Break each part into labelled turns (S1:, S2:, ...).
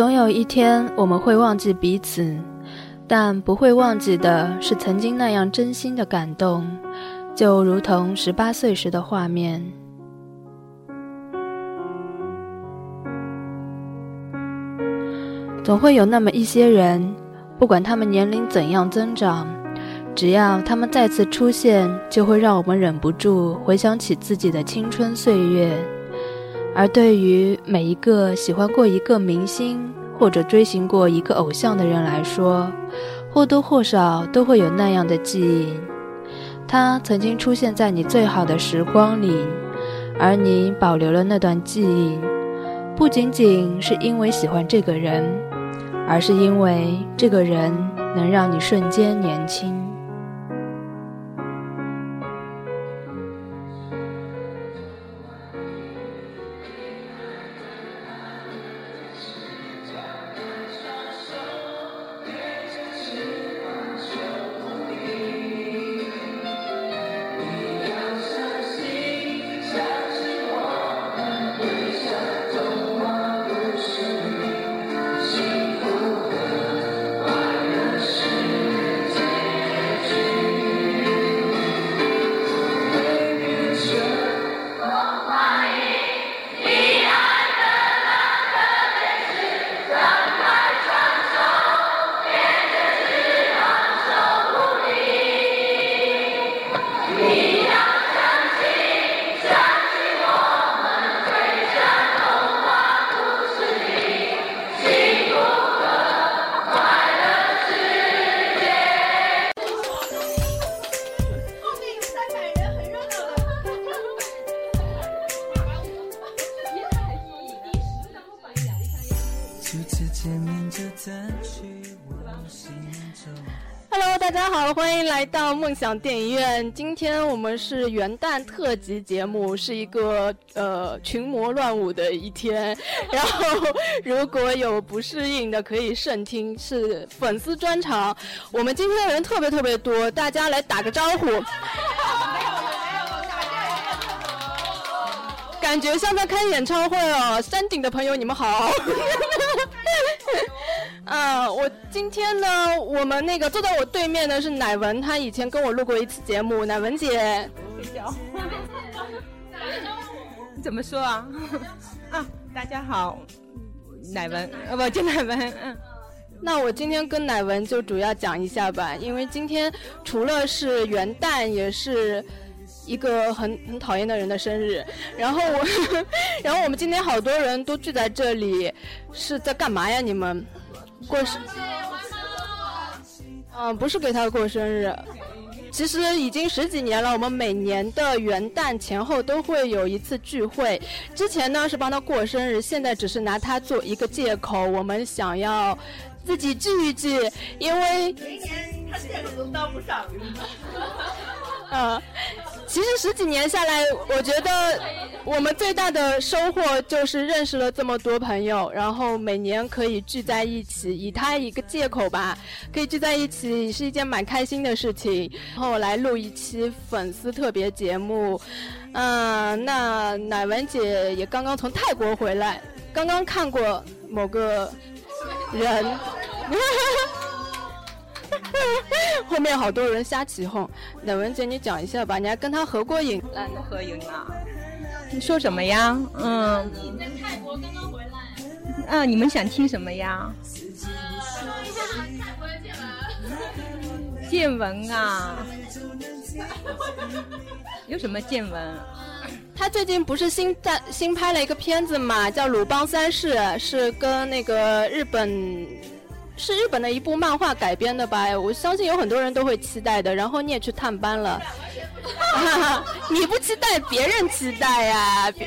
S1: 总有一天我们会忘记彼此，但不会忘记的是曾经那样真心的感动，就如同十八岁时的画面。总会有那么一些人，不管他们年龄怎样增长，只要他们再次出现，就会让我们忍不住回想起自己的青春岁月。而对于每一个喜欢过一个明星或者追寻过一个偶像的人来说，或多或少都会有那样的记忆。他曾经出现在你最好的时光里，而你保留了那段记忆，不仅仅是因为喜欢这个人，而是因为这个人能让你瞬间年轻。
S2: Hello，大家好，欢迎来到梦想电影院。今天我们是元旦特辑节目，是一个呃群魔乱舞的一天。然后如果有不适应的，可以慎听，是粉丝专场。我们今天人特别特别多，大家来打个招呼。感觉像在开演唱会哦！山顶的朋友，你们好。啊，我今天呢，我们那个坐在我对面的是乃文，他以前跟我录过一次节目。乃文姐，
S3: 怎么说啊？啊，大家好，乃文，呃，不，叫乃文。嗯，
S2: 那我今天跟乃文就主要讲一下吧，因为今天除了是元旦，也是。一个很很讨厌的人的生日，然后我，然后我们今天好多人都聚在这里，是在干嘛呀？你们过生？嗯，不是给他过生日，其实已经十几年了。我们每年的元旦前后都会有一次聚会，之前呢是帮他过生日，现在只是拿他做一个借口。我们想要自己聚一聚，因为
S4: 每年他借口都当不上。
S2: 嗯。其实十几年下来，我觉得我们最大的收获就是认识了这么多朋友，然后每年可以聚在一起，以他一个借口吧，可以聚在一起是一件蛮开心的事情。然后来录一期粉丝特别节目，嗯，那乃文姐也刚刚从泰国回来，刚刚看过某个人。哈哈哈 后面好多人瞎起哄，乃文姐你讲一下吧，你还跟他合过影，
S3: 来合影啊？你说什么呀？嗯。
S4: 你在泰国刚刚回来。
S3: 嗯，你们想听什么呀？
S4: 说一下泰国的见
S3: 闻。见闻啊？有什么见闻？
S2: 他最近不是新在新拍了一个片子嘛，叫《鲁邦三世》，是跟那个日本。是日本的一部漫画改编的吧？我相信有很多人都会期待的。然后你也去探班了，你不期待，别人期待呀。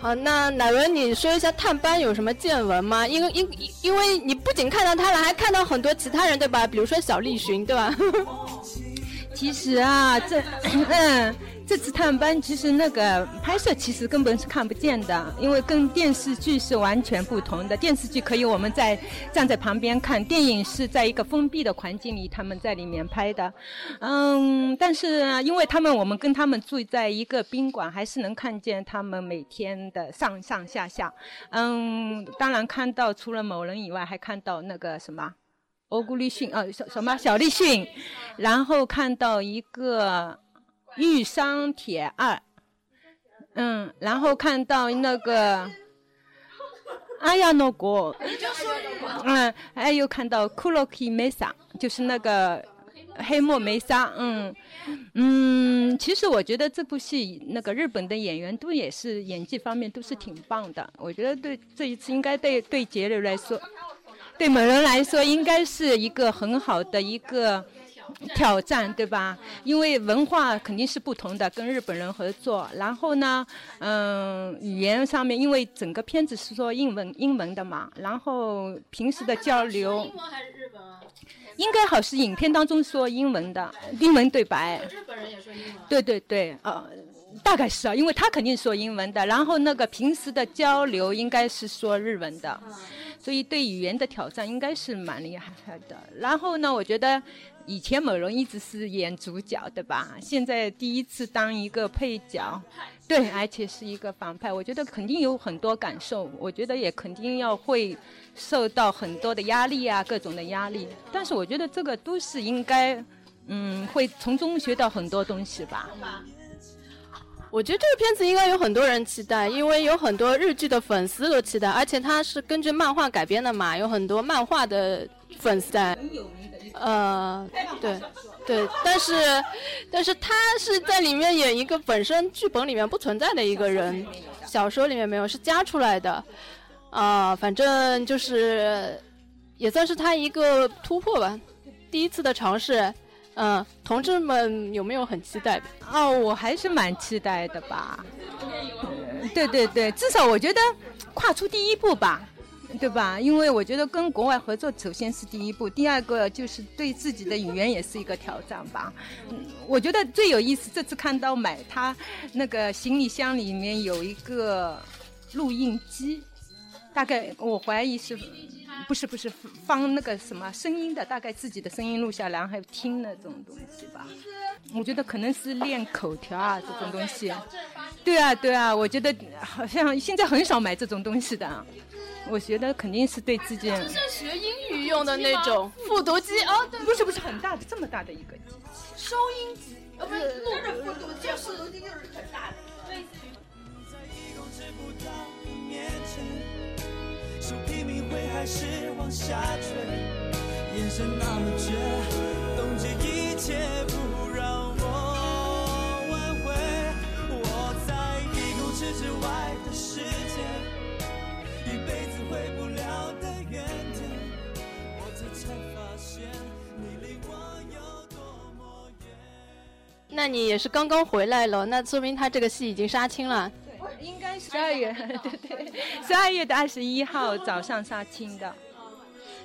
S2: 好，那乃文，你说一下探班有什么见闻吗？因为因因为你不仅看到他了，还看到很多其他人，对吧？比如说小栗旬，对吧？
S3: 其实啊，这嗯。这次探班其实那个拍摄其实根本是看不见的，因为跟电视剧是完全不同的。电视剧可以我们在站在旁边看，电影是在一个封闭的环境里，他们在里面拍的。嗯，但是因为他们我们跟他们住在一个宾馆，还是能看见他们每天的上上下下。嗯，当然看到除了某人以外，还看到那个什么。欧古丽逊，呃，什什么小丽逊，然后看到一个玉商铁二，嗯，然后看到那个阿亚诺国，嗯，还有看到库洛基梅萨，就是那个黑墨梅沙，嗯嗯，其实我觉得这部戏那个日本的演员都也是演技方面都是挺棒的，我觉得对这一次应该对对杰瑞来说。对某人来说，应该是一个很好的一个挑战，对吧？因为文化肯定是不同的，跟日本人合作。然后呢，嗯，语言上面，因为整个片子是说英文，英文的嘛。然后平时的交流，
S4: 英文还是日本啊？
S3: 应该好是影片当中说英文的，英文对白。
S4: 日本人也说英文。
S3: 对对对，呃，大概是啊，因为他肯定说英文的。然后那个平时的交流应该是说日文的。所以对语言的挑战应该是蛮厉害的。然后呢，我觉得以前某人一直是演主角，对吧？现在第一次当一个配角，对，而且是一个反派，我觉得肯定有很多感受。我觉得也肯定要会受到很多的压力啊，各种的压力。但是我觉得这个都是应该，嗯，会从中学到很多东西吧。
S2: 我觉得这个片子应该有很多人期待，因为有很多日剧的粉丝都期待，而且它是根据漫画改编的嘛，有很多漫画的粉丝在。呃，对，对，但是，但是他是在里面演一个本身剧本里面不存在的一个人，小说里面没有，是加出来的。啊，反正就是，也算是他一个突破吧，第一次的尝试。嗯，同志们有没有很期待？
S3: 哦，我还是蛮期待的吧。对对对，至少我觉得跨出第一步吧，对吧？因为我觉得跟国外合作首先是第一步，第二个就是对自己的语言也是一个挑战吧。嗯我觉得最有意思，这次看到买他那个行李箱里面有一个录音机，大概我怀疑是。不是不是放那个什么声音的，大概自己的声音录下来，还有听那种东西吧。我觉得可能是练口条啊，这种东西。对啊对啊，我觉得好像现在很少买这种东西的。我觉得肯定是对自己。
S2: 就像学英语用的那种 复读机哦，
S3: 不是不是很大的，这么大的一个机
S2: 器。收音机，呃不是，复读机，复读机就是很大的。手拼命挥还是往下坠，眼神那么绝，冻结一切不让我挽回。我在一公尺之外的世界，一辈子那你也是刚刚回来了，那说明他这个戏已经杀青了。
S3: 对应该十二月，对 对，十二月的二十一号早上杀青的。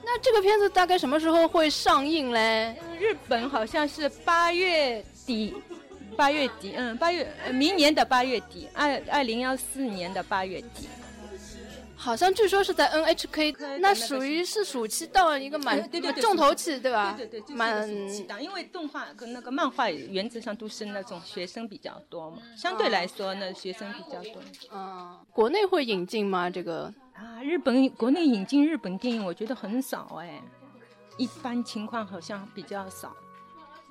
S2: 那这个片子大概什么时候会上映嘞？
S3: 日本好像是八月底，八月底，嗯，八月，明年的八月底，二二零幺四年的八月底。
S2: 好像据说是在 NHK，那属于是暑期档一个蛮重头戏，对吧？
S3: 对对对，蛮暑期档，因为动画跟那个漫画原则上都是那种学生比较多嘛，相对来说呢，学生比较多。
S2: 嗯，国内会引进吗？这个
S3: 啊，日本国内引进日本电影，我觉得很少哎，一般情况好像比较少。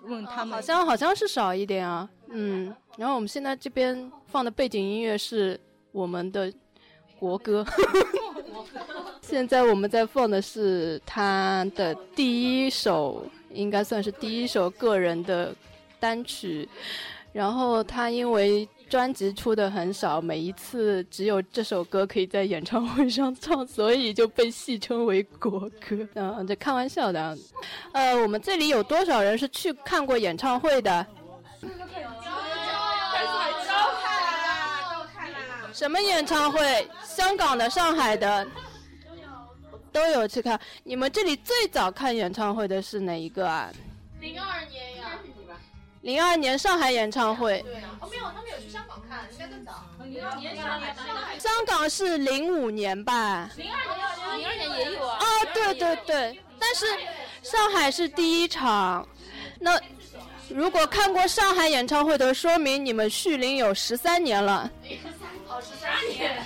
S3: 问他们，
S2: 好像好像是少一点啊。嗯，然后我们现在这边放的背景音乐是我们的。国歌，现在我们在放的是他的第一首，应该算是第一首个人的单曲。然后他因为专辑出的很少，每一次只有这首歌可以在演唱会上唱，所以就被戏称为国歌。嗯，这开玩笑的。呃，我们这里有多少人是去看过演唱会的？什么演唱会？香港的、上海的都有去看。你们这里最早看演唱会的是哪一个啊？
S4: 零二年呀，
S2: 零二年上海演唱会。
S4: 对啊哦，没有，他们有去香港看，应该更早。零二年上海，
S2: 香港是零五年吧？
S4: 零二年，零二年也有啊。
S2: 哦，对对对，但是上海是第一场。那如果看过上海演唱会的，说明你们续龄有十三年了。
S4: 哦，十三年。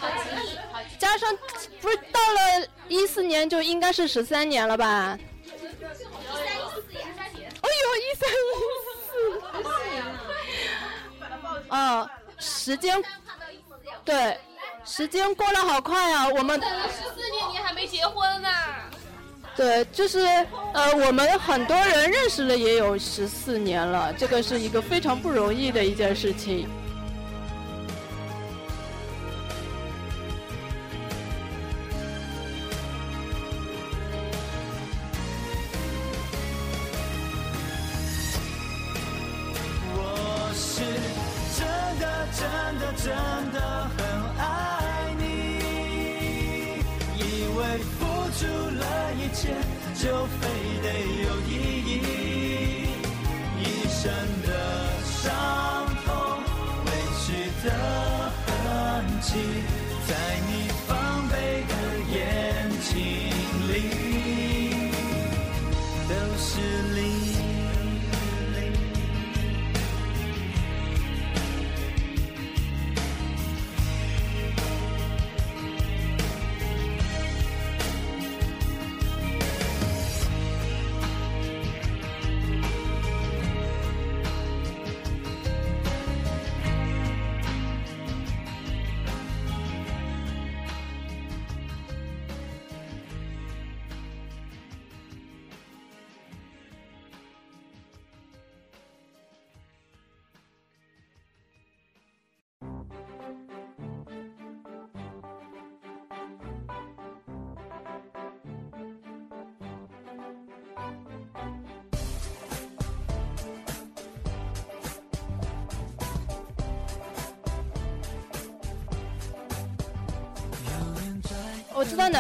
S2: 加上不是到了一四年就应该是十三年了吧？哎呦，一三一四。哦，时间，对，时间过得好快啊！我们
S4: 等了十四年，你还没结婚呢。
S2: 对，就是呃，我们很多人认识了也有十四年了，这个是一个非常不容易的一件事情。
S5: 真的真的很爱你，以为付出了一切就非得有意义，一身的伤痛，委屈的痕迹，在你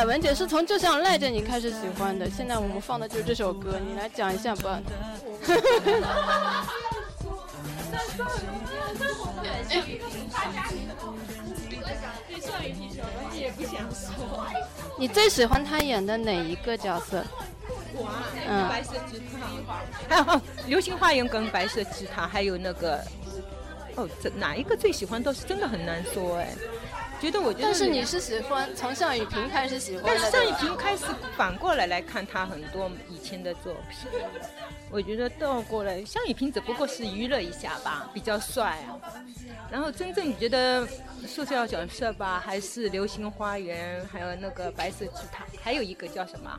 S2: 文姐是从《就像赖着你》开始喜欢的，现在我们放的就是这首歌，你来讲一下吧。你最喜欢他演的哪一个角色？嗯
S3: 白色吉他，还有《流星花园》跟白色吉他，还有那个，哦，这哪一个最喜欢倒是真的很难说哎。觉得我觉得，
S2: 但是你是喜欢从向雨萍开始喜欢的，
S3: 但是向雨萍开始反过来来看他很多以前的作品，我觉得倒过来，向雨萍只不过是娱乐一下吧，比较帅啊。然后真正你觉得塑造角色吧，还是《流星花园》，还有那个白色吉他，还有一个叫什么？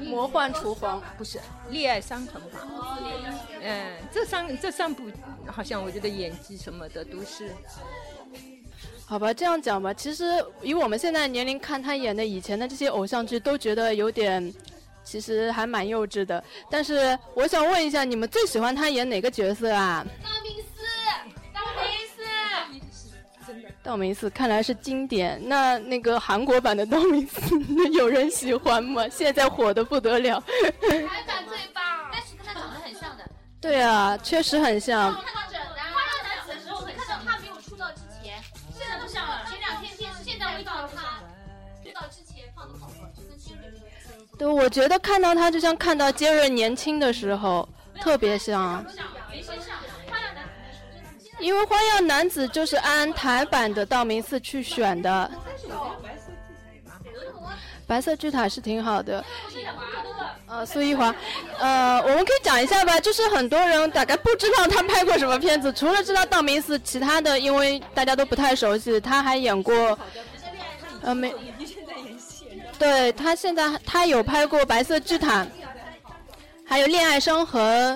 S2: 魔幻厨房不是？
S3: 恋爱伤痕吧。嗯，这三这三部好像我觉得演技什么的都是。
S2: 好吧，这样讲吧，其实以我们现在年龄看他演的以前的这些偶像剧，都觉得有点，其实还蛮幼稚的。但是我想问一下，你们最喜欢他演哪个角色啊？
S4: 道明寺，道明寺。
S2: 道明寺看来是经典。那那个韩国版的道明寺 有人喜欢吗？现在火的不得了。
S4: 韩版最棒，但是跟他长得很像的。
S2: 对啊，确实很像。对，我觉得看到他就像看到杰瑞年轻的时候，特别像。因为《花样男子》就是按台版的道明寺去选的。白色巨塔是挺好的，呃，苏一华，呃，我们可以讲一下吧，就是很多人大概不知道他拍过什么片子，除了知道道明寺，其他的因为大家都不太熟悉，他还演过，呃，没，对他现在他有拍过《白色巨塔》，还有《恋爱伤痕》，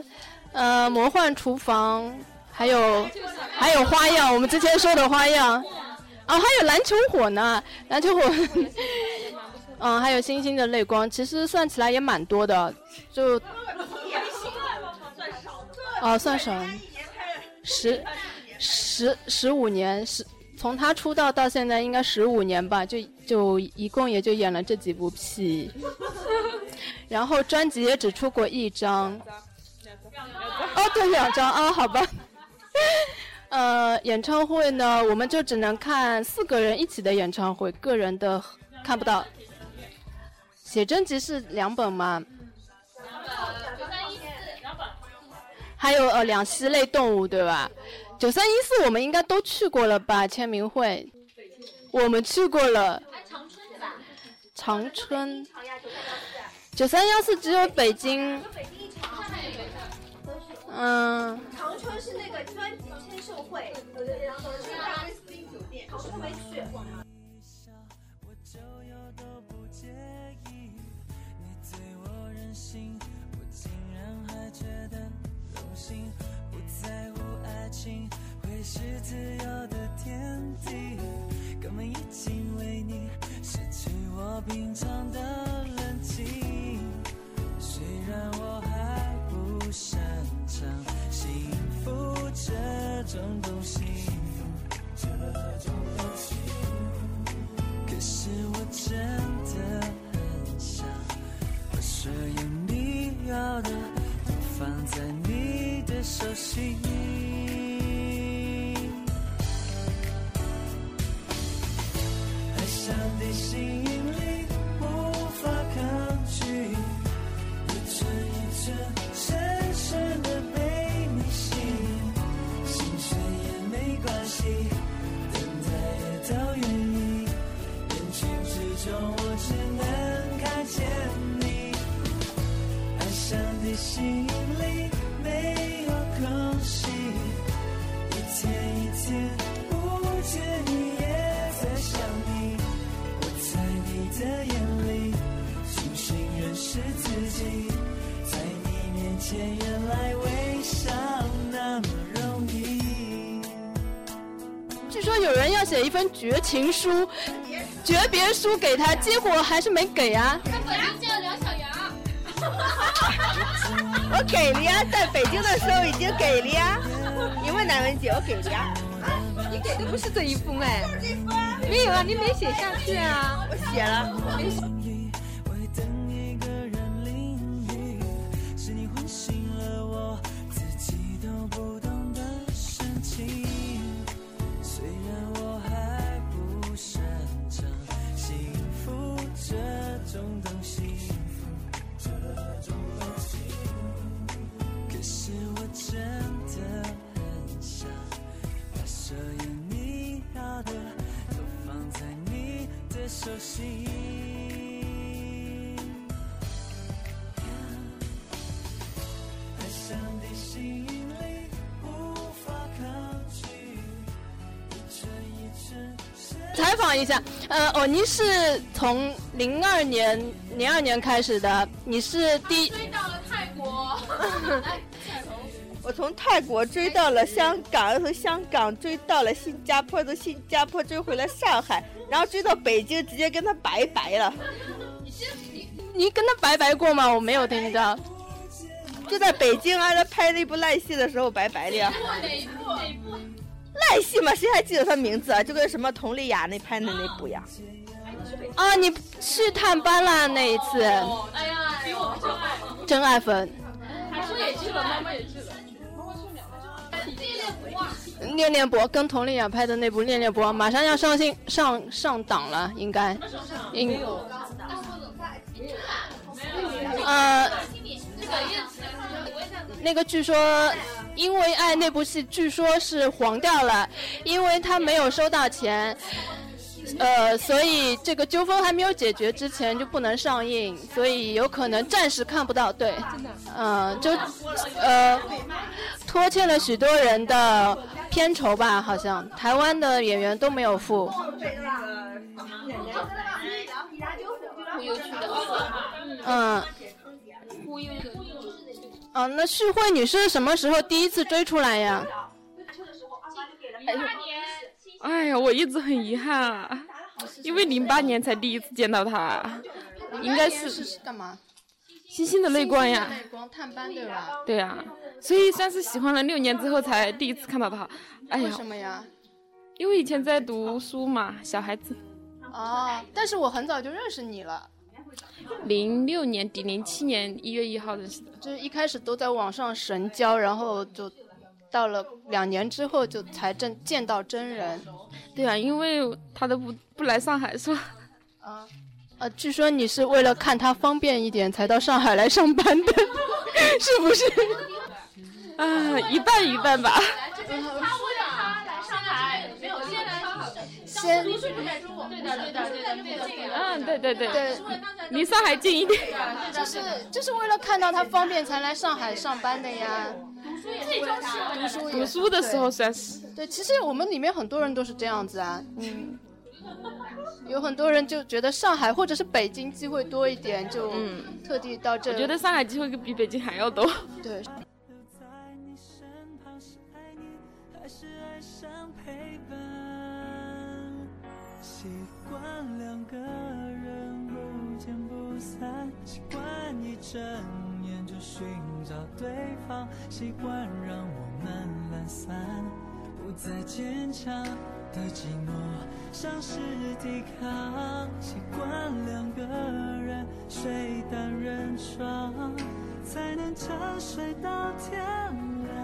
S2: 呃，《魔幻厨房》，还有还有花样，我们之前说的花样，哦，还有篮球火呢，篮球火，嗯，还有星星的泪光，其实算起来也蛮多的，就，哦，算少，十十十五年，十从他出道到现在应该十五年吧，就就一共也就演了这几部戏，然后专辑也只出过一张。哦，对，两张啊，好吧。呃，演唱会呢，我们就只能看四个人一起的演唱会，个人的看不到。写真集是两本吗？还有呃，两栖类动物对吧？九三一四我们应该都去过了吧？签名会，我们去过了。
S4: 哎，长春是吧？
S2: 长春。九三幺四只有北京。嗯。
S6: 长春是那个专辑签售会，然后去大威斯汀酒店，我都没去。
S5: 心不在乎爱情会是自由的天地，哥们已经为你失去我平常的冷静。虽然我还不擅长幸福这种东西，这种东西，可是我真的很想把所有你要的都放在的心。爱上的吸引力无法抗拒，一寸一寸深深的被你吸引，心碎也没关系，等待也都愿意。人群之中我只能看见你，爱上的吸引力的眼里重新认识自己，在你面前原来微笑那么容易。
S2: 据说有人要写一封绝情书、诀别书给他，结果还是没给啊。
S4: 他本名叫梁小杨。
S6: 我给了呀，在北京的时候已经给了呀。你问南文姐，我给了呀。
S3: 你给的不是这一封哎，没有啊，你没写下去啊。
S6: 我写了。
S5: 没写手心。爱上的吸引力无法抗拒，一寸一寸深
S2: 采访一下，呃，哦，您是从零二年零二年开始的，你是第
S4: 追到了泰国。来，下头。
S6: 我从泰国追到了香港，又从香港追到了新加坡，从新加坡追回了上海，然后追到北京，直接跟他拜拜了。
S2: 你跟他拜拜过吗？我没有听到。
S6: 就在北京啊，他拍那部烂戏的时候拜拜的呀。
S4: 哪一部？哪一部？
S6: 烂戏嘛，谁还记得他名字啊？就跟什么佟丽娅那拍的那部呀。
S2: 啊，你去探班啦那一次，
S4: 哎呀，比我们真爱。
S2: 真爱粉。
S4: 他是也去了，妈妈也去了。恋恋
S2: 博跟佟丽娅拍的那部《恋恋不忘》马上要上新上上档了，应该。应。呃，那个据说《因为爱》那部戏据说是黄掉了，因为他没有收到钱，呃，所以这个纠纷还没有解决之前就不能上映，所以有可能暂时看不到。对，嗯、就呃拖欠了许多人的片酬吧，好像台湾的演员都没有付。
S4: 忽悠去的。
S2: 嗯，
S4: 忽悠的。
S2: 哦，那旭慧你是什么时候第一次追出来呀？
S4: 零八年。
S7: 哎呀，我一直很遗憾啊，因为零八年才第一次见到他，应该是
S2: 干嘛？
S7: 星星的泪光呀。
S2: 泪光探班对吧？
S7: 对呀、所以算是喜欢了六年之后才第一次看到他。哎
S2: 为，什么呀？
S7: 因为以前在读书嘛，小孩子。
S2: 哦，但是我很早就认识你了。
S7: 零六年底，零七年一月一号认识的。
S2: 就是一开始都在网上神交，然后就到了两年之后就才正见到真人。
S7: 对啊，因为他都不不来上海是吧？
S2: 啊，呃，据说你是为了看他方便一点才到上海来上班的，是不是？
S7: 啊，一半一半吧。
S4: 先对的，对的，对的，对的，对的，对的。
S7: 嗯，对对对，
S2: 对，
S7: 离上海近一点。
S2: 就是就是为了看到他方便才来上海上班的呀。读书
S7: 读书的时候算是。
S2: 对，其实我们里面很多人都是这样子啊。嗯。有很多人就觉得上海或者是北京机会多一点，就特地到这。
S7: 我觉得上海机会比北京还要多。
S2: 对。
S5: 两个人不见不散，习惯一睁眼就寻找对方，习惯让我们懒散，不再坚强的寂寞像是抵抗，习惯两个人睡单人床，才能沉睡到天亮。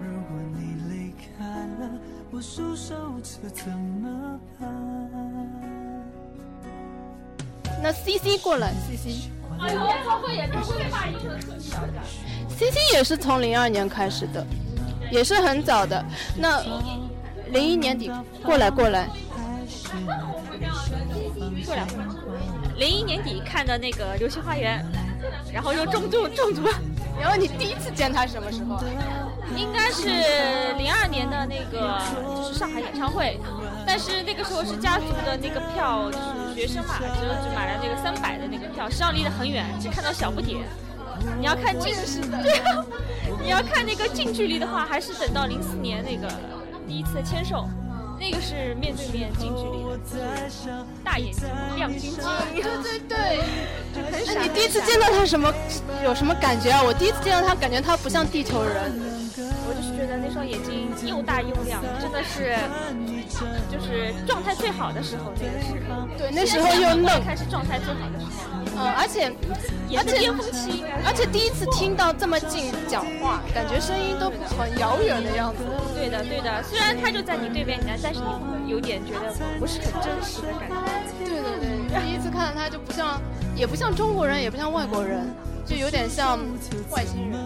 S5: 如果你离开了，我束手这怎么办？
S2: 那 C C 过来，C C。
S4: 哎呦，演唱会演唱会发音的特小点。
S2: C C 也是从零二年开始的，也是很早的。那零一年底过来过来，
S8: 过来。零一年底看的那个《流星花园》，然后又中毒中毒。
S2: 然后你第一次见他什么时候？
S8: 应该是零二年的那个，就是上海演唱会。但是那个时候是家族的那个票，就是学生嘛，只有只买了那个三百的那个票，实际上离得很远，只看到小不点。你要看近视，对啊，你要看那个近距离的话，还是等到零四年那个第一次签售，那个是面对面近距离的，大眼睛，亮晶晶。
S2: 对对对。那你第一次见到他什么有什么感觉啊？我第一次见到他，感觉他不像地球人。
S8: 我就是觉得那双眼睛又大又亮，真的是，就是状态最好的时候，那个是。
S2: 对，那时候又嫩。
S8: 开始状态最好的时候。
S2: 嗯，而且，
S8: 而且巅峰期，
S2: 而且第一次听到这么近讲话，感觉声音都很遥远的样子。
S8: 对的，对的。虽然他就在你对面，但是你有点觉得不是很真实的感觉。
S2: 对对对，第一次看到他就不像，也不像中国人，也不像外国人，就有点像外星人。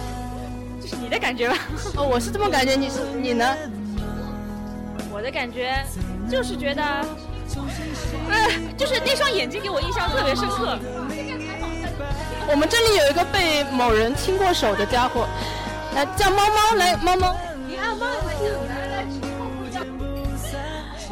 S8: 这是你的感觉吧？
S2: 哦，我是这么感觉，你是你呢？
S8: 我的感觉就是觉得。呃，就是那双眼睛给我印象特别深刻。
S2: 我们这里有一个被某人亲过手的家伙，来叫猫猫来，猫猫。
S4: 你按猫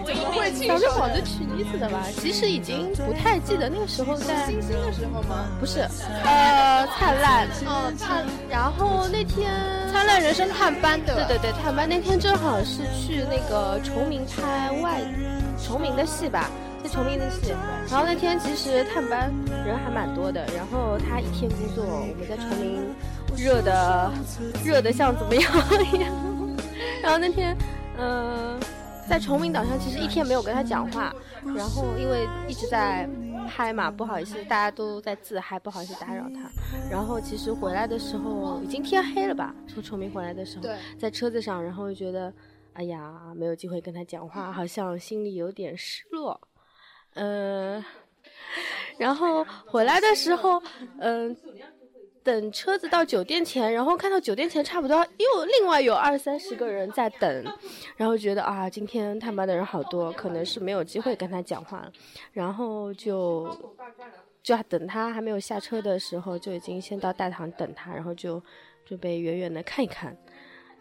S2: 怎么会亲
S9: 小时候是去妮子的吧？其实已经不太记得那个时候在
S2: 星星的时候吗？
S9: 不是，呃，灿烂。
S2: 哦，灿。
S9: 然后那天
S2: 灿烂人生探班的。
S9: 对对对，探班那天正好是去那个崇明拍外。崇明的戏吧，在崇明的戏，然后那天其实探班人还蛮多的，然后他一天工作，我们在崇明热的热的像怎么样一样，然后那天嗯、呃，在崇明岛上其实一天没有跟他讲话，然后因为一直在拍嘛，不好意思，大家都在自嗨，不好意思打扰他，然后其实回来的时候已经天黑了吧，从崇明回来的时候，在车子上，然后就觉得。哎呀，没有机会跟他讲话，好像心里有点失落。嗯、呃，然后回来的时候，嗯、呃，等车子到酒店前，然后看到酒店前差不多又另外有二三十个人在等，然后觉得啊，今天探班的人好多，可能是没有机会跟他讲话了，然后就就等他还没有下车的时候，就已经先到大堂等他，然后就准备远远的看一看。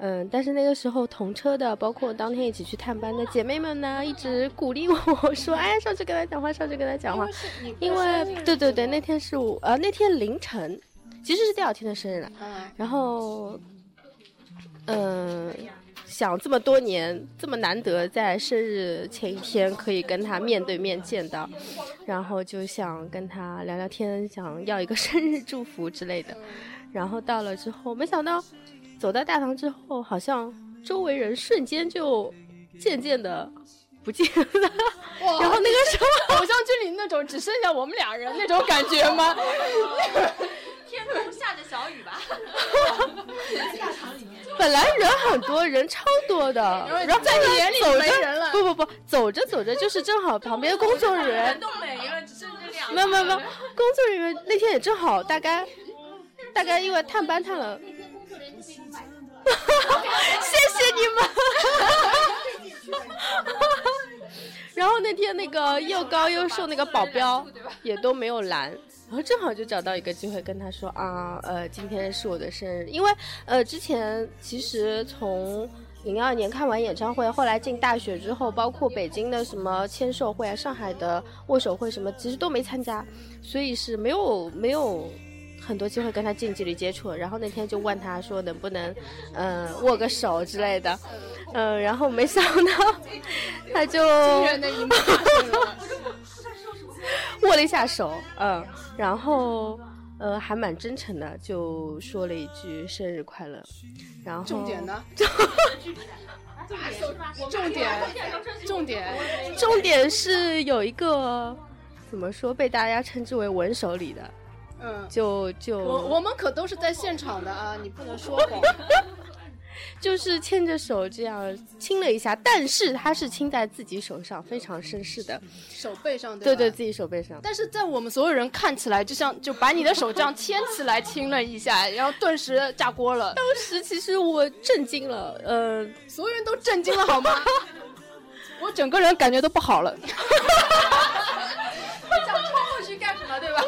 S9: 嗯，但是那个时候同车的，包括当天一起去探班的姐妹们呢，一直鼓励我 说：“哎，上去跟他讲话，上去跟他讲话。”因为对对对，那天是我呃那天凌晨，其实是第二天的生日了。然后，嗯，想这么多年这么难得在生日前一天可以跟他面对面见到，然后就想跟他聊聊天，想要一个 生日祝福之类的。然后到了之后，没想到。走到大堂之后，好像周围人瞬间就渐渐的不见了。然后那个时
S2: 候，偶像剧里那种只剩下我们俩人那种感觉吗？
S8: 天空下着小雨吧。
S9: 本来人很多人超多的，然后
S2: 在你眼里
S9: 走
S2: 没人了。
S9: 不不不，走着走着就是正好旁边工作人员
S8: 人都没了，只剩这两。
S9: 没有没有没有，工作人员那天也正好大概大概因为探班探了。谢谢你们。然后那天那个又高又瘦那个保镖也都没有拦，然后正好就找到一个机会跟他说啊，呃，今天是我的生日，因为呃之前其实从零二年看完演唱会，后来进大学之后，包括北京的什么签售会啊、上海的握手会什么，其实都没参加，所以是没有没有。很多机会跟他近距离接触，然后那天就问他说能不能，嗯，握个手之类的，嗯，然后没想到他就握了一下手，嗯，然后呃还蛮真诚的，就说了一句生日快乐，然后
S2: 重点呢？重点重点
S9: 重点是有一个怎么说被大家称之为文手礼的。
S2: 嗯，
S9: 就就
S2: 我我们可都是在现场的啊，你不能说谎。
S9: 就是牵着手这样亲了一下，但是他是亲在自己手上，非常绅士的
S2: 手背上，
S9: 对对，自己手背上。
S2: 但是在我们所有人看起来，就像就把你的手这样牵起来亲了一下，然后顿时炸锅了。
S9: 当时其实我震惊了，呃，
S2: 所有人都震惊了好吗？我整个人感觉都不好了。
S8: 想冲过去干什么，对吧？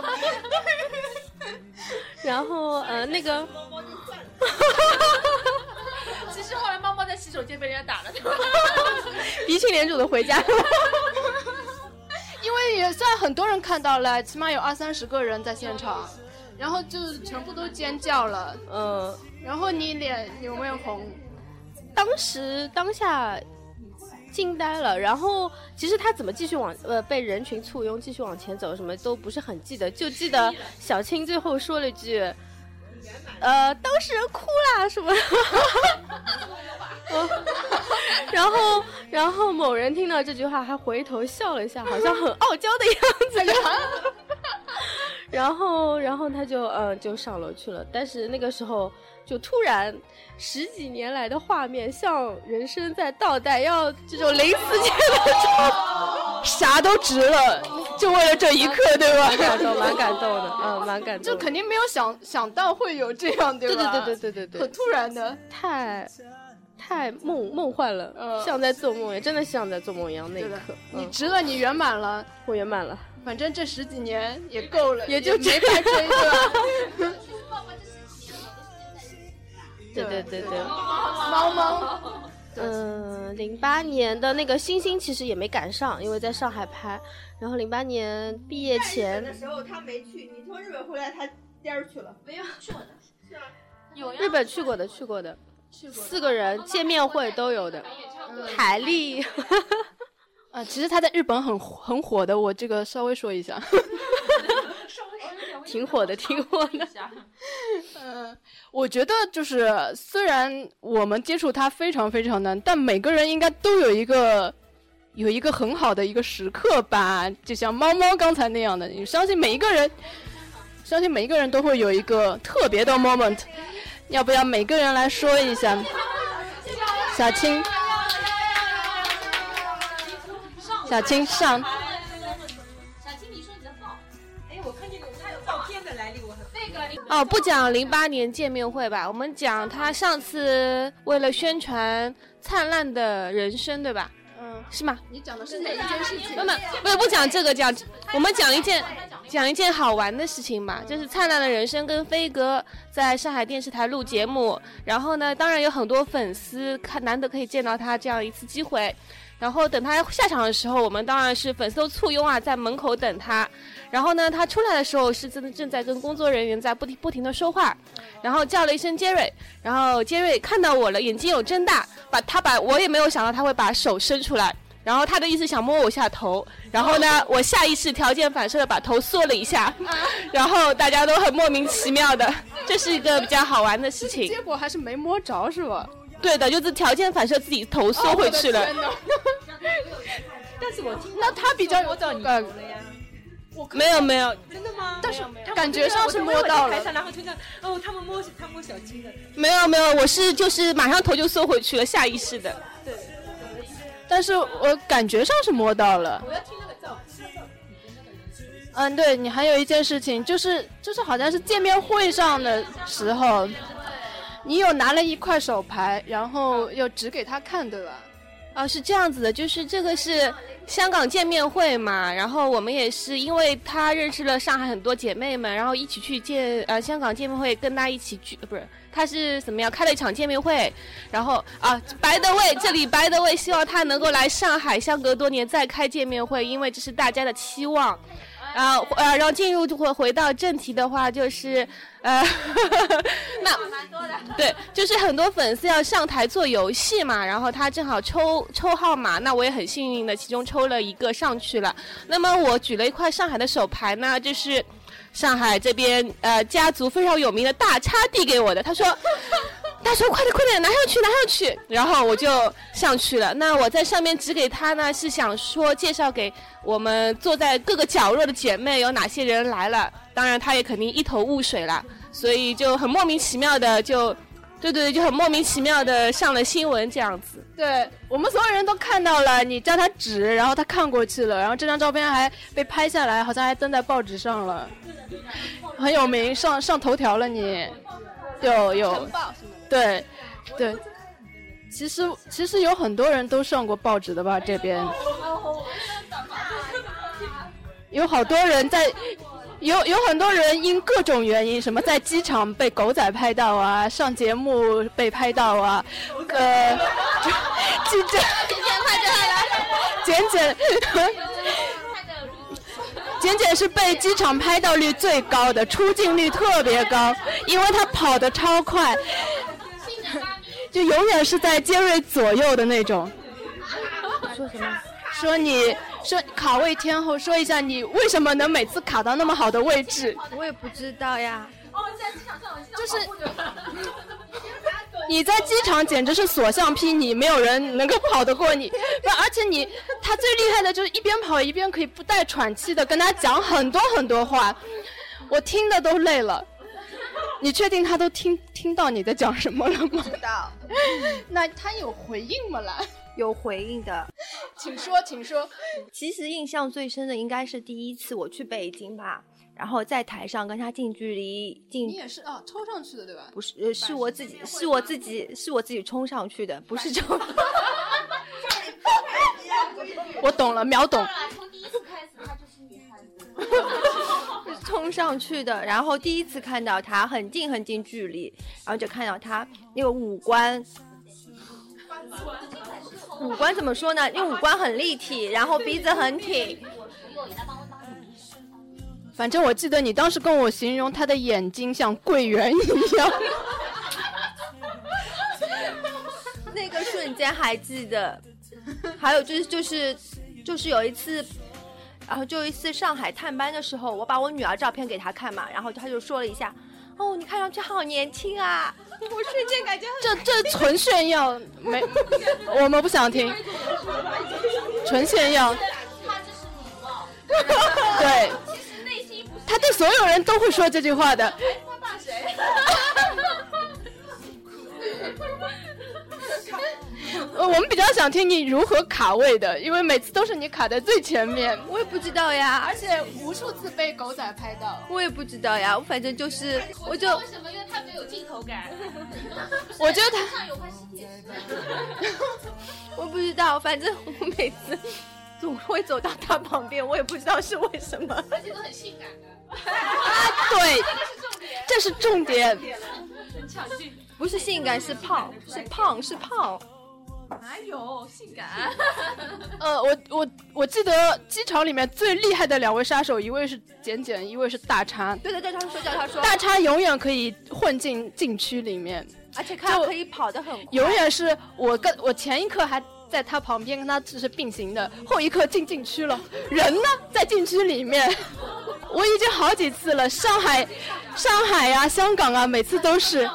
S9: 然后呃，那个，
S8: 其实后来猫猫在洗手间被人家打了，
S9: 鼻青脸肿的回家。
S2: 因为也算很多人看到了，起码有二三十个人在现场，然后就全部都尖叫了，
S9: 嗯，
S2: 然后你脸有没有红？
S9: 当时当下。惊呆了，然后其实他怎么继续往呃被人群簇拥继续往前走，什么都不是很记得，就记得小青最后说了一句，呃当事人哭了什么，然后然后某人听到这句话还回头笑了一下，好像很傲娇的样子，然后然后他就嗯就上楼去了，但是那个时候。就突然十几年来的画面，像人生在倒带，要这种临死前的状
S2: 啥都值了，就为了这一刻，对吧？
S9: 感动，蛮感动的，嗯，蛮感动。
S2: 就肯定没有想想到会有这样，
S9: 对
S2: 吧？
S9: 对对对对对对，
S2: 很突然的，
S9: 太太梦梦幻了，像在做梦，也真的像在做梦一样。那一刻，
S2: 你值了，你圆满了，
S9: 我圆满了。
S2: 反正这十几年也够了，
S9: 也就
S2: 没白追，对吧？
S9: 对对对对，
S2: 猫猫。
S9: 嗯，零八年的那个星星其实也没赶上，因为在上海拍。然后零八年毕业前
S6: 的时候他没去，你从日本回来他颠儿去了。
S8: 没有去过的，是啊，有
S9: 日本去过的，去过的，四个人见面会都有的。台历，
S2: 啊，其实他在日本很很火的，我这个稍微说一下。
S9: 挺火的，挺火的。
S2: 嗯，我觉得就是虽然我们接触他非常非常难，但每个人应该都有一个有一个很好的一个时刻吧。就像猫猫刚才那样的，你相信每一个人，相信每一个人都会有一个特别的 moment。要不要每个人来说一下？小青，小青上。
S10: 哦，不讲零八年见面会吧，我们讲他上次为了宣传《灿烂的人生》，对吧？
S2: 嗯，
S10: 是吗？
S2: 你讲的是哪一件事情？
S10: 不不，不不讲这个，讲我们讲一件讲一件好玩的事情吧，就是《灿烂的人生》跟飞哥在上海电视台录节目，然后呢，当然有很多粉丝看，难得可以见到他这样一次机会。然后等他下场的时候，我们当然是粉丝都簇拥啊，在门口等他。然后呢，他出来的时候是正正在跟工作人员在不停不停的说话，然后叫了一声杰瑞，然后杰瑞看到我了，眼睛有睁大，把他把我也没有想到他会把手伸出来，然后他的意思想摸我下头，然后呢，我下意识条件反射的把头缩了一下，然后大家都很莫名其妙的，这是一个比较好玩的事情。
S2: 结果还是没摸着是吧？
S10: 对的，就是条件反射自己头缩回去了。
S3: 但是我听，
S2: 那他比较有
S3: 到
S2: 没有没有，
S3: 真的吗？
S2: 但是感觉上是摸到了
S3: 台上然后就哦，他们摸他摸小鸡的，
S10: 没有没有，我是就是马上头就缩回去了，下意识的。
S2: 对但是我感觉上是摸到了。
S3: 我要听那个。
S2: 嗯，对你还有一件事情，就是就是好像是见面会上的时候，你有拿了一块手牌，然后又指给他看，对吧？
S10: 啊，是这样子的，就是这个是香港见面会嘛，然后我们也是因为他认识了上海很多姐妹们，然后一起去见呃香港见面会，跟他一起去，不是他是怎么样开了一场见面会，然后啊白德卫这里白德卫希望他能够来上海，相隔多年再开见面会，因为这是大家的期望。然后呃，然后进入回回到正题的话，就是呃，那对，就是很多粉丝要上台做游戏嘛，然后他正好抽抽号码，那我也很幸运的，其中抽了一个上去了。那么我举了一块上海的手牌呢，就是上海这边呃家族非常有名的大叉递给我的，他说。他说：“快点，快点，拿上去，拿上去。”然后我就上去了。那我在上面指给他呢，是想说介绍给我们坐在各个角落的姐妹有哪些人来了。当然，他也肯定一头雾水了，所以就很莫名其妙的就，对对对，就很莫名其妙的上了新闻这样子。
S2: 对我们所有人都看到了，你叫他指，然后他看过去了，然后这张照片还被拍下来，好像还登在报纸上了，很有名，上上头条了你。有有。对，对，其实其实有很多人都上过报纸的吧？这边有好多人在，有有很多人因各种原因，什么在机场被狗仔拍到啊，上节目被拍到啊，呃，记者，简简，简简是被机场拍到率最高的，出镜率特别高，因为他跑得超快。就永远是在杰瑞左右的那种。
S11: 说什么？
S2: 说你说卡位天后，说一下你为什么能每次卡到那么好的位置？
S11: 我也不知道呀。
S12: 哦，在机场上
S2: 就是你在机场简直是所向披靡，没有人能够跑得过你。不，而且你他最厉害的就是一边跑一边可以不带喘气的跟他讲很多很多话，我听的都累了。你确定他都听听到你在讲什么了吗？
S11: 知道。
S2: 那他有回应吗？来，
S11: 有回应的，
S2: 请说，请说。
S11: 其实印象最深的应该是第一次我去北京吧，然后在台上跟他近距离近。
S2: 你也是啊，抽上去的对吧？
S11: 不是，呃，是我自己，是我自己，是我自己冲上去的，不是抽。
S2: 我懂了，秒懂。
S12: 从第一次开始，他就。
S11: 冲上去的，然后第一次看到他很近很近距离，然后就看到他那个五官，五官怎么说呢？因为五官很立体，然后鼻子很挺。
S2: 反正我记得你当时跟我形容他的眼睛像桂圆一样。
S11: 那个瞬间还记得，还有就是就是就是有一次。然后就一次上海探班的时候，我把我女儿照片给他看嘛，然后他就说了一下，哦，你看上去好年轻啊！我瞬间感觉
S2: 这这纯炫耀，没，我们不想听，纯炫耀。
S12: 他这是礼貌。
S2: 对。他对所有人都会说这句话的。
S12: 他骂谁？
S2: 呃，我们比较想听你如何卡位的，因为每次都是你卡在最前面。
S11: 我也不知道呀，
S2: 而且无数次被狗仔拍到。
S11: 我也不知道呀，我反正就是，我就
S12: 为什么？因为他没有镜头感。
S2: 我觉得他
S12: 上有块新铁
S11: 我不知道，反正我每次总会走到他旁边，我也不知道是为什么。
S12: 而且都很性感的。
S2: 啊，对，这是重点。
S12: 很抢镜。
S11: 不是性感，是胖，是胖，是胖。
S12: 哪有性感？
S2: 呃，我我我记得机场里面最厉害的两位杀手，一位是简简，一位是大叉。
S11: 对对对，他说叫他说。
S2: 大叉永远可以混进禁区里面，
S11: 而且他可以跑得很快。
S2: 永远是我跟我前一刻还在他旁边跟他是并行的，后一刻进禁区了，人呢在禁区里面。我已经好几次了，上海、上海呀、香港啊，每次都是。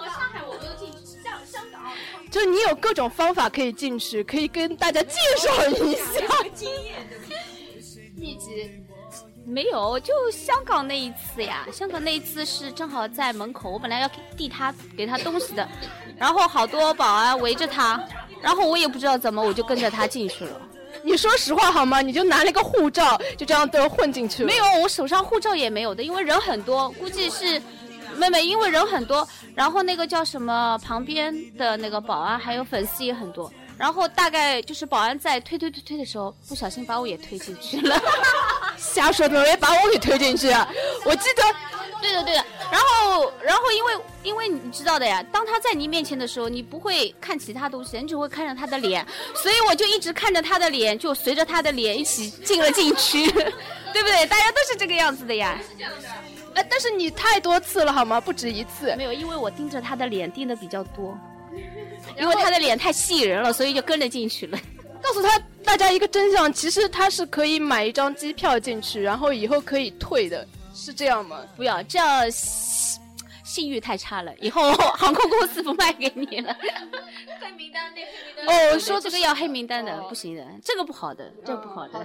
S2: 就你有各种方法可以进去，可以跟大家介绍一下经验。
S4: 秘籍没有，就香港那一次呀。香港那一次是正好在门口，我本来要递他给他东西的，然后好多保安围着他，然后我也不知道怎么，我就跟着他进去了。
S2: 你说实话好吗？你就拿了一个护照，就这样都混进去了。
S4: 没有，我手上护照也没有的，因为人很多，估计是妹妹，因为人很多，然后那个叫什么旁边的那个保安还有粉丝也很多，然后大概就是保安在推推推推的时候，不小心把我也推进去了。
S2: 瞎说，怎么也把我给推进去啊？我记得，
S4: 对的对的。然后然后因为因为你知道的呀，当他在你面前的时候，你不会看其他东西，你只会看着他的脸，所以我就一直看着他的脸，就随着他的脸一起进了禁区，对不对？大家都是这个样子的呀。
S2: 哎，但是你太多次了好吗？不止一次。
S4: 没有，因为我盯着他的脸盯的比较多，因为他的脸太吸引人了，所以就跟着进去了。
S2: 告诉他大家一个真相，其实他是可以买一张机票进去，然后以后可以退的，是这样吗？
S4: 不要这样，信信誉太差了，以后 航空公司不卖给你了。
S8: 黑名单那黑名单。
S2: 哦，说
S4: 这个要黑名单的，不行的，这个不好的，这个不好的，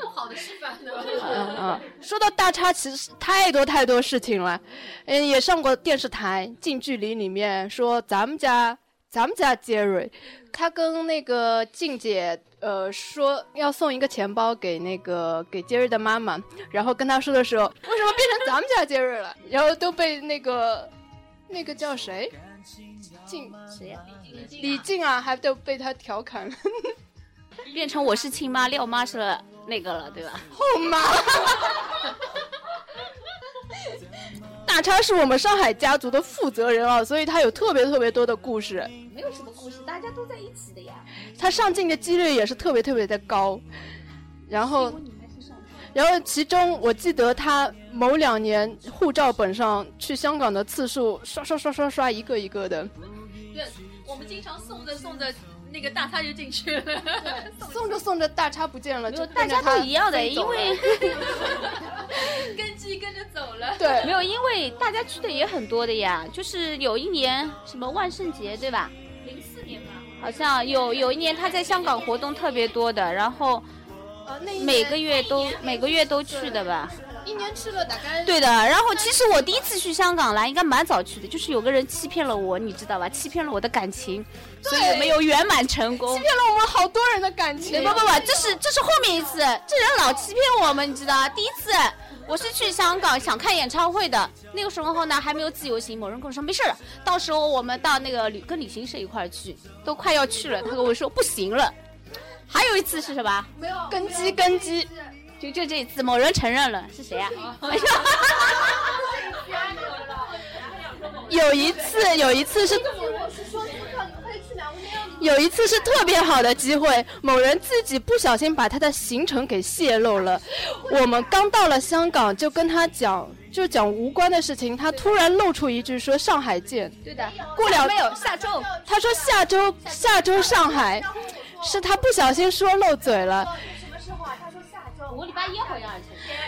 S8: 不好的示范的。
S2: 嗯嗯，说到大叉，其实太多太多事情了，嗯，也上过电视台，近距离里面说咱们家。咱们家杰瑞，他跟那个静姐，呃，说要送一个钱包给那个给杰瑞的妈妈，然后跟他说的时候，为什么变成咱们家杰瑞了？然后都被那个那个叫谁，静
S4: 谁呀？
S2: 李静啊，还都被他调侃了，
S4: 变成我是亲妈，廖妈是那个了，对吧？
S2: 后妈。大叉是我们上海家族的负责人啊，所以他有特别特别多的故事。
S4: 没有什么故事，大家都在一起的呀。
S2: 他上镜的几率也是特别特别的高，然后，然后其中我记得他某两年护照本上去香港的次数刷刷刷刷刷一个一个的。
S8: 对，我们经常送着送着。那个大叉就进去了，
S2: 送着送着大叉不见了，就
S4: 大家都一样的，因为
S8: 跟机跟着走了。
S2: 对，
S4: 没有，因为大家去的也很多的呀。就是有一年什么万圣节对吧？
S8: 零四年吧，
S4: 好像有有一年他在香港活动特别多的，然后每个月都每个月都去的吧。
S2: 一年去了大概
S4: 对的，然后其实我第一次去香港来，应该蛮早去的，就是有个人欺骗了我，你知道吧？欺骗了我的感情，所以没有圆满成功。
S2: 欺骗了我们好多人的感情。
S4: 不不不，这是这是后面一次，这人老欺骗我们，你知道第一次我是去香港想看演唱会的，那个时候呢还没有自由行，某人跟我说没事儿，到时候我们到那个旅跟旅行社一块儿去，都快要去了，他跟我说不行了。还有一次是什么？
S2: 没有跟机跟机。
S4: 就就这一次，某人承认了，是谁呀？
S2: 有一次，有一次是，有一次是特别好的机会，某人自己不小心把他的行程给泄露了。我们刚到了香港，就跟他讲，就讲无关的事情，他突然露出一句说上海见。
S4: 对的，
S2: 过两
S4: 没有下周，
S2: 他说下周下周上海，是他不小心说漏嘴了。
S8: 我礼拜一好像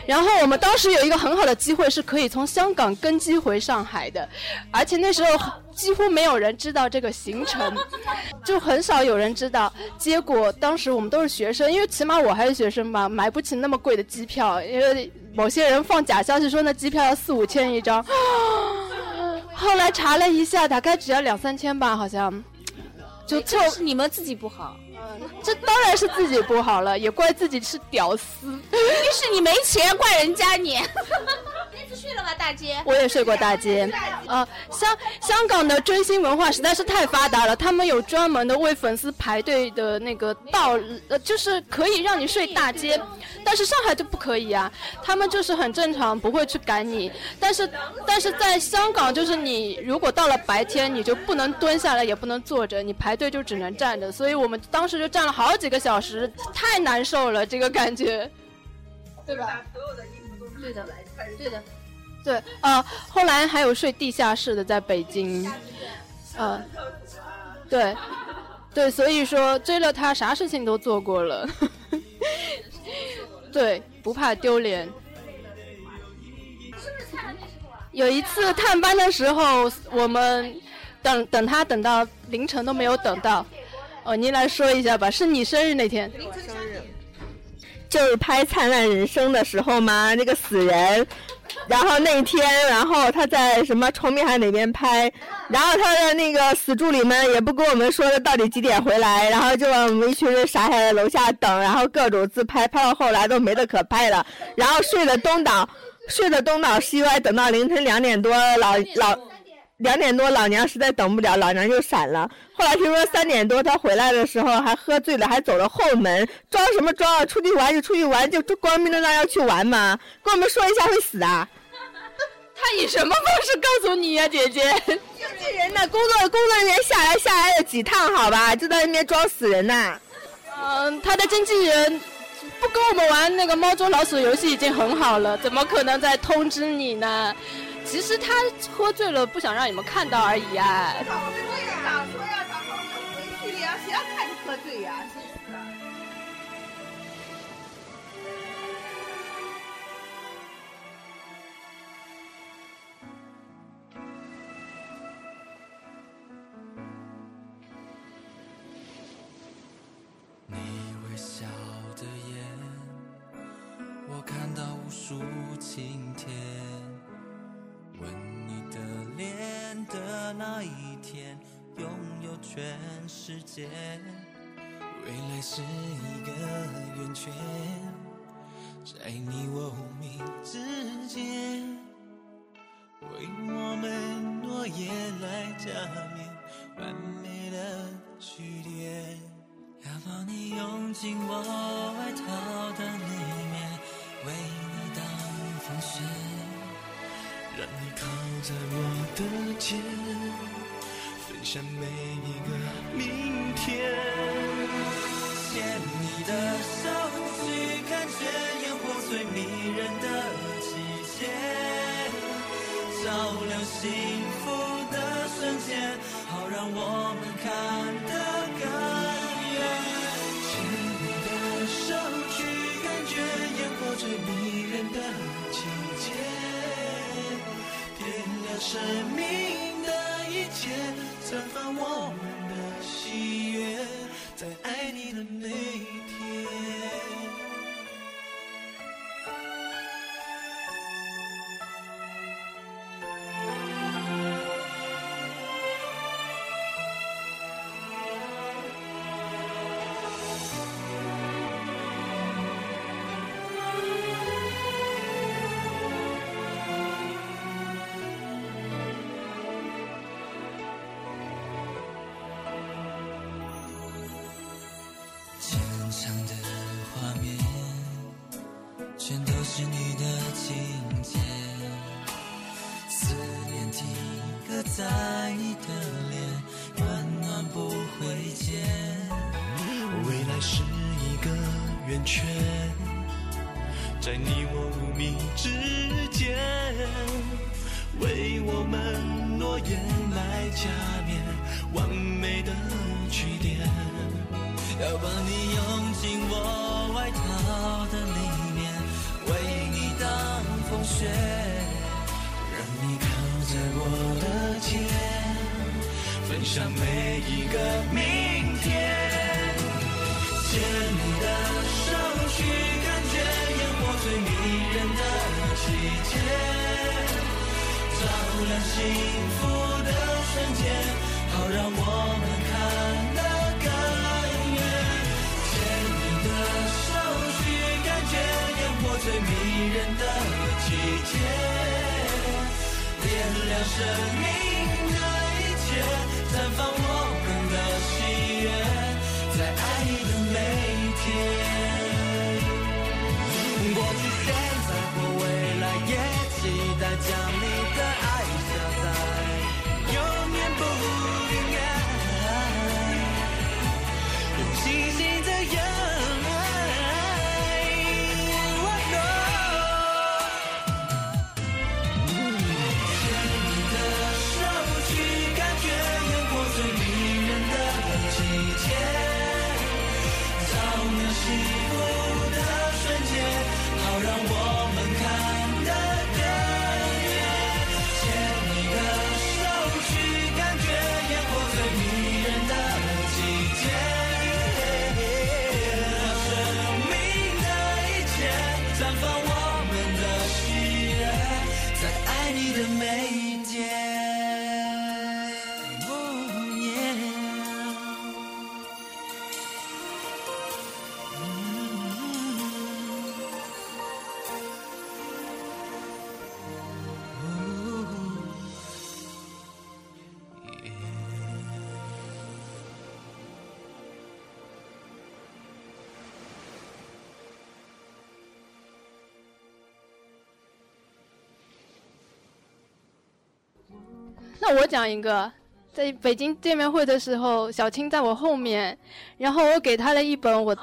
S2: 然后我们当时有一个很好的机会，是可以从香港跟机回上海的，而且那时候几乎没有人知道这个行程，就很少有人知道。结果当时我们都是学生，因为起码我还是学生嘛，买不起那么贵的机票，因为某些人放假消息说那机票要四五千一张，后来查了一下，大概只要两三千吧，好像。就
S4: 就是你们自己不好。
S2: 这当然是自己不好了，也怪自己是屌丝。明
S4: 明是你没钱，怪人家你。那次睡了吗，大街？
S2: 我也睡过大街。呃，香香港的追星文化实在是太发达了，他们有专门的为粉丝排队的那个道，呃，就是可以让你睡大街。但是上海就不可以啊，他们就是很正常，不会去赶你。但是但是在香港，就是你如果到了白天，你就不能蹲下来，也不能坐着，你排队就只能站着。所以我们当时就站了好几个小时，太难受了，这个感觉，对吧？
S4: 所有的衣服都是对的，对的，
S2: 对。呃，后来还有睡地下室的，在北京，呃，对，对，所以说追了他，啥事情都做过了。对，不怕丢脸。有一次探班的时候，我们等等他等到凌晨都没有等到。哦，您来说一下吧，是你生日那天？
S6: 生日。就是拍《灿烂人生》的时候嘛，那个死人，然后那天，然后他在什么崇明还哪边拍，然后他的那个死助理们也不跟我们说到底几点回来，然后就让我们一群人傻傻在楼下等，然后各种自拍，拍到后来都没得可拍了，然后睡得东倒，睡得东倒西歪，等到凌晨两点多，老老。两点多，老娘实在等不了，老娘就闪了。后来听说三点多他回来的时候还喝醉了，还走了后门，装什么装啊？出去玩就出去玩，就光明正大要去玩嘛？跟我们说一下会死啊？
S2: 他以什么方式告诉你呀，姐姐？
S6: 经纪人呢？工作工作人员下来下来了几趟，好吧，就在那边装死人呢。
S2: 嗯，他的经纪人不跟我们玩那个猫捉老鼠游戏已经很好了，怎么可能再通知你呢？其实他喝醉了，不想让你们看到而已啊。
S6: 对呀，说要找朋友回去呀，谁要看你喝醉呀？真是的。
S5: 你微笑的眼，我看到无数晴天。吻你的脸的那一天，拥有全世界。未来是一个圆圈，在你我无名之间，为我们诺言来加冕，完美的句点。要把你拥进我外套的里面，为你挡风雪。靠在我的肩，分享每一个明天。牵你的手，去看见烟火最迷人的季节，照亮幸福的瞬间，好让我们看生命的一切，绽放我们的喜悦，在爱你的每我
S2: 讲一个，在北京见面会的时候，小青在我后面，然后我给她了一本我，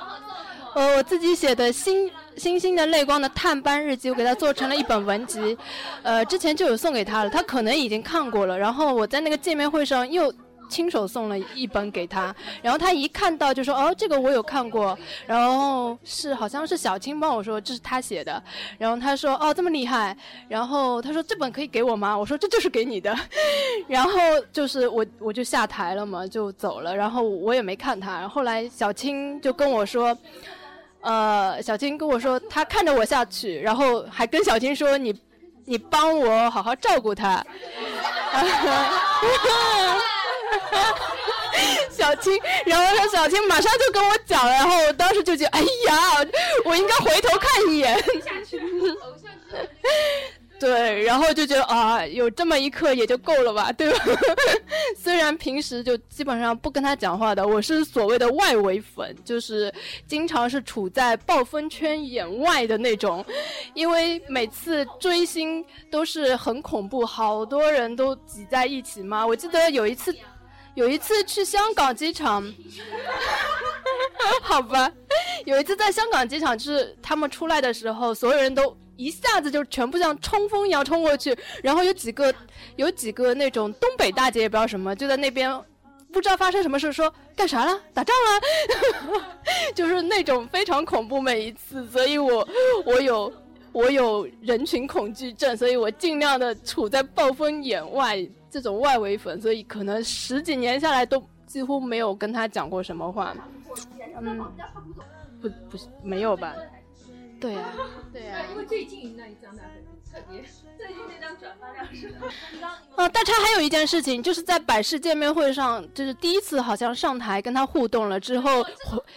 S2: 呃，我自己写的星星星的泪光的探班日记，我给她做成了一本文集，呃，之前就有送给她了，她可能已经看过了，然后我在那个见面会上又。亲手送了一本给他，然后他一看到就说：“哦，这个我有看过。”然后是好像是小青帮我说这是他写的，然后他说：“哦，这么厉害。”然后他说：“这本可以给我吗？”我说：“这就是给你的。”然后就是我我就下台了嘛，就走了。然后我也没看他。后来小青就跟我说：“呃，小青跟我说他看着我下去，然后还跟小青说你你帮我好好照顾他。” 小青，然后说小青马上就跟我讲了，然后我当时就觉得，哎呀，我应该回头看一眼。对，然后就觉得啊，有这么一刻也就够了吧，对吧？虽然平时就基本上不跟他讲话的，我是所谓的外围粉，就是经常是处在暴风圈眼外的那种，因为每次追星都是很恐怖，好多人都挤在一起嘛。我记得有一次。有一次去香港机场，好吧，有一次在香港机场，就是他们出来的时候，所有人都一下子就全部像冲锋一样冲过去，然后有几个有几个那种东北大姐也不知道什么，就在那边不知道发生什么事，说干啥了？打仗了？就是那种非常恐怖每一次，所以我我有我有人群恐惧症，所以我尽量的处在暴风眼外。这种外围粉，所以可能十几年下来都几乎没有跟他讲过什么话。嗯，不不没有吧？对啊，对啊。因为最近那一张呢特别。最近那张转发量是。啊，大叉还有一件事情，就是在百事见面会上，就是第一次好像上台跟他互动了之后，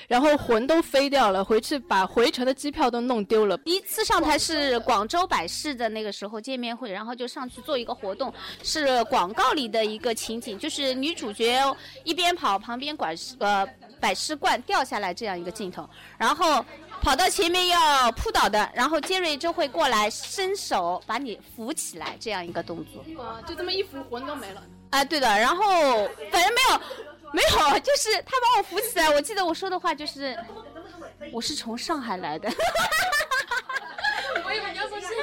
S2: 然后魂都飞掉了，回去把回程的机票都弄丢了。
S4: 第一次上台是广州百事的那个时候见面会，然后就上去做一个活动，是广告里的一个情景，就是女主角一边跑，旁边管事呃百事罐掉下来这样一个镜头，然后。跑到前面要扑倒的，然后杰瑞就会过来伸手把你扶起来，这样一个动作。
S2: 就这么一扶，魂都没了。
S4: 啊，对的。然后反正没有，没有，就是他把我扶起来。我记得我说的话就是，我是从上海来的。我以为你要说谢谢。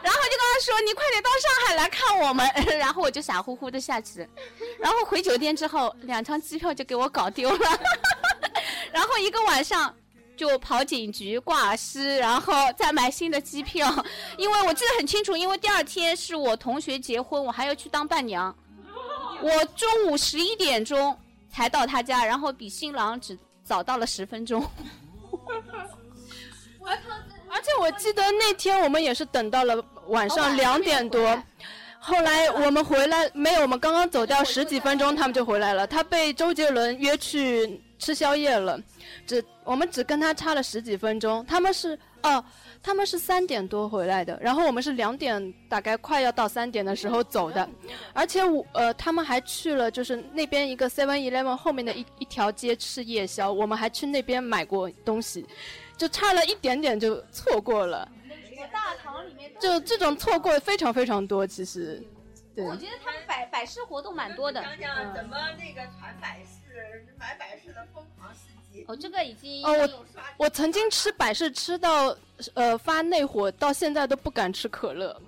S4: 然后就跟他说：“你快点到上海来看我们。”然后我就傻乎乎的下去，然后回酒店之后，两张机票就给我搞丢了。然后一个晚上就跑警局挂失，然后再买新的机票，因为我记得很清楚，因为第二天是我同学结婚，我还要去当伴娘。我中午十一点钟才到他家，然后比新郎只早到了十分钟。
S2: 而且我记得那天我们也是等到了晚上两点多，后来我们回来没有？我们刚刚走掉十几分钟，他们就回来了。他被周杰伦约去。吃宵夜了，只我们只跟他差了十几分钟。他们是哦，他们是三点多回来的，然后我们是两点，大概快要到三点的时候走的。而且我呃，他们还去了，就是那边一个 Seven Eleven 后面的一一条街吃夜宵，我们还去那边买过东西，就差了一点点就错过了。大堂里面就这种错过非常非常多，其实。对。
S4: 我觉得他们百百事活动蛮多的。
S13: 讲讲怎么那个传百事。买百事的疯狂司机
S4: 哦，这个已经
S2: 哦，我我曾经吃百事吃到呃发内火，到现在都不敢吃可乐，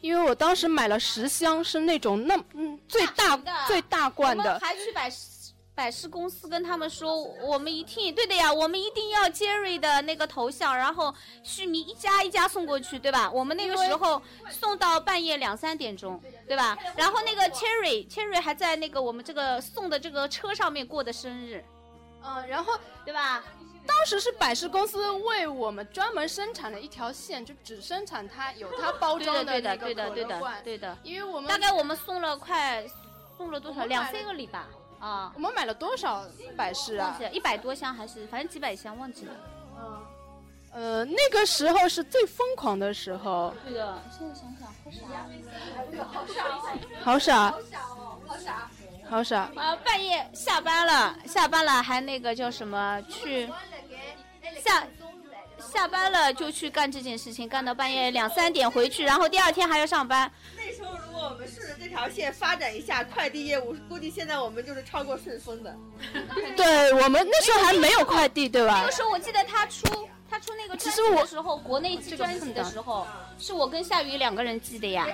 S2: 因为我当时买了十箱，是那种那嗯最大最大罐的，
S4: 还去百事。百事公司跟他们说，我们一听，对的呀，我们一定要杰瑞的那个头像，然后续名一家一家送过去，对吧？我们那个时候送到半夜两三点钟，对吧？然后那个 Cherry，Cherry 还在那个我们这个送的这个车上面过的生日，
S2: 嗯，然后
S4: 对吧？
S2: 当时是百事公司为我们专门生产了一条线，就只生产它有它包装
S4: 的
S2: 那个
S4: 对的，对的，对的，对的。
S2: 因为我们
S4: 大概我们送了快送了多少两三个礼吧。啊，
S2: 我们买了多少百事啊？
S4: 忘记了，一百多箱还是反正几百箱，忘记了。
S2: 嗯，呃，那个时候是最疯狂的时候。
S4: 对的，现在想想好
S2: 傻，好傻，好傻，
S13: 好傻，
S2: 好傻。
S4: 啊，半夜下班了，下班了还那个叫什么去下。下班了就去干这件事情，干到半夜两三点回去，然后第二天还要上班。
S6: 那时候如果我们顺着这条线发展一下快递业务，估计现在我们就是超过顺丰的。
S2: 对我们那时候还没有快递，对吧
S4: 那个？时候我记得他出他出那个专辑
S2: 其实我
S4: 的时候，国内寄专辑的时候，是我跟夏雨两个人寄的呀。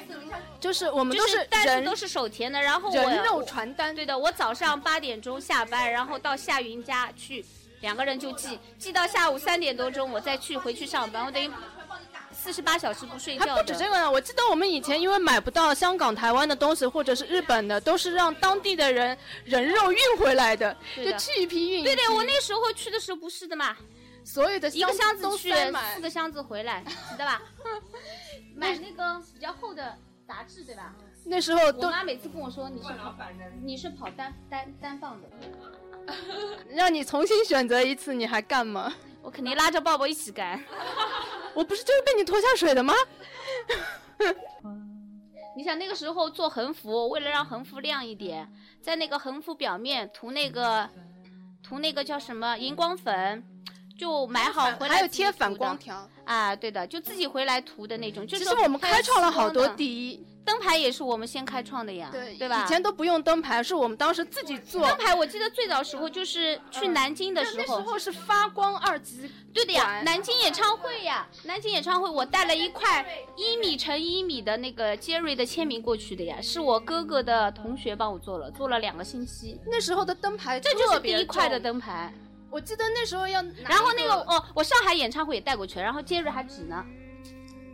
S2: 就是我们都
S4: 是单
S2: 人
S4: 都是手填的，然后我
S2: 人肉
S4: 我
S2: 传单。
S4: 对的，我早上八点钟下班，然后到夏云家去，两个人就寄，寄到下午三点多钟，我再去回去上班，我等于四十八小时不睡
S2: 还
S4: 觉还。
S2: 不止这个呢，我记得我们以前因为买不到香港、台湾的东西，或者是日本的，都是让当地的人人肉运回来的，就去一批运一批。
S4: 对对，我那时候去的时候不是的嘛，
S2: 所有的
S4: 一个箱子
S2: 都
S4: 四个箱子回来，知道吧？买那个比较厚的杂志，对吧？
S2: 那时候
S4: 我妈每次跟我说你是跑，你是跑单单单放的，
S2: 让你重新选择一次，你还干吗？
S4: 我肯定拉着抱抱一起干。
S2: 我不是就是被你拖下水的吗？
S4: 你想那个时候做横幅，为了让横幅亮一点，在那个横幅表面涂那个涂那个叫什么荧光粉，就买好回来
S2: 还有贴反光条。
S4: 啊，对的，就自己回来涂的那种。就是
S2: 其实我们开创了好多，第一，
S4: 灯牌也是我们先开创的呀，
S2: 对
S4: 对吧？
S2: 以前都不用灯牌，是我们当时自己做。
S4: 灯牌我记得最早时候就是去南京的时候，
S2: 那时候是发光二级
S4: 对的呀，南京演唱会呀，南京演唱会我带了一块一米乘一米的那个杰瑞的签名过去的呀，是我哥哥的同学帮我做了，做了两个星期。
S2: 那时候的灯牌
S4: 这就是第一块的。灯牌。
S2: 我记得那时候要，
S4: 然后那个哦，我上海演唱会也带过去了，然后杰瑞还指呢。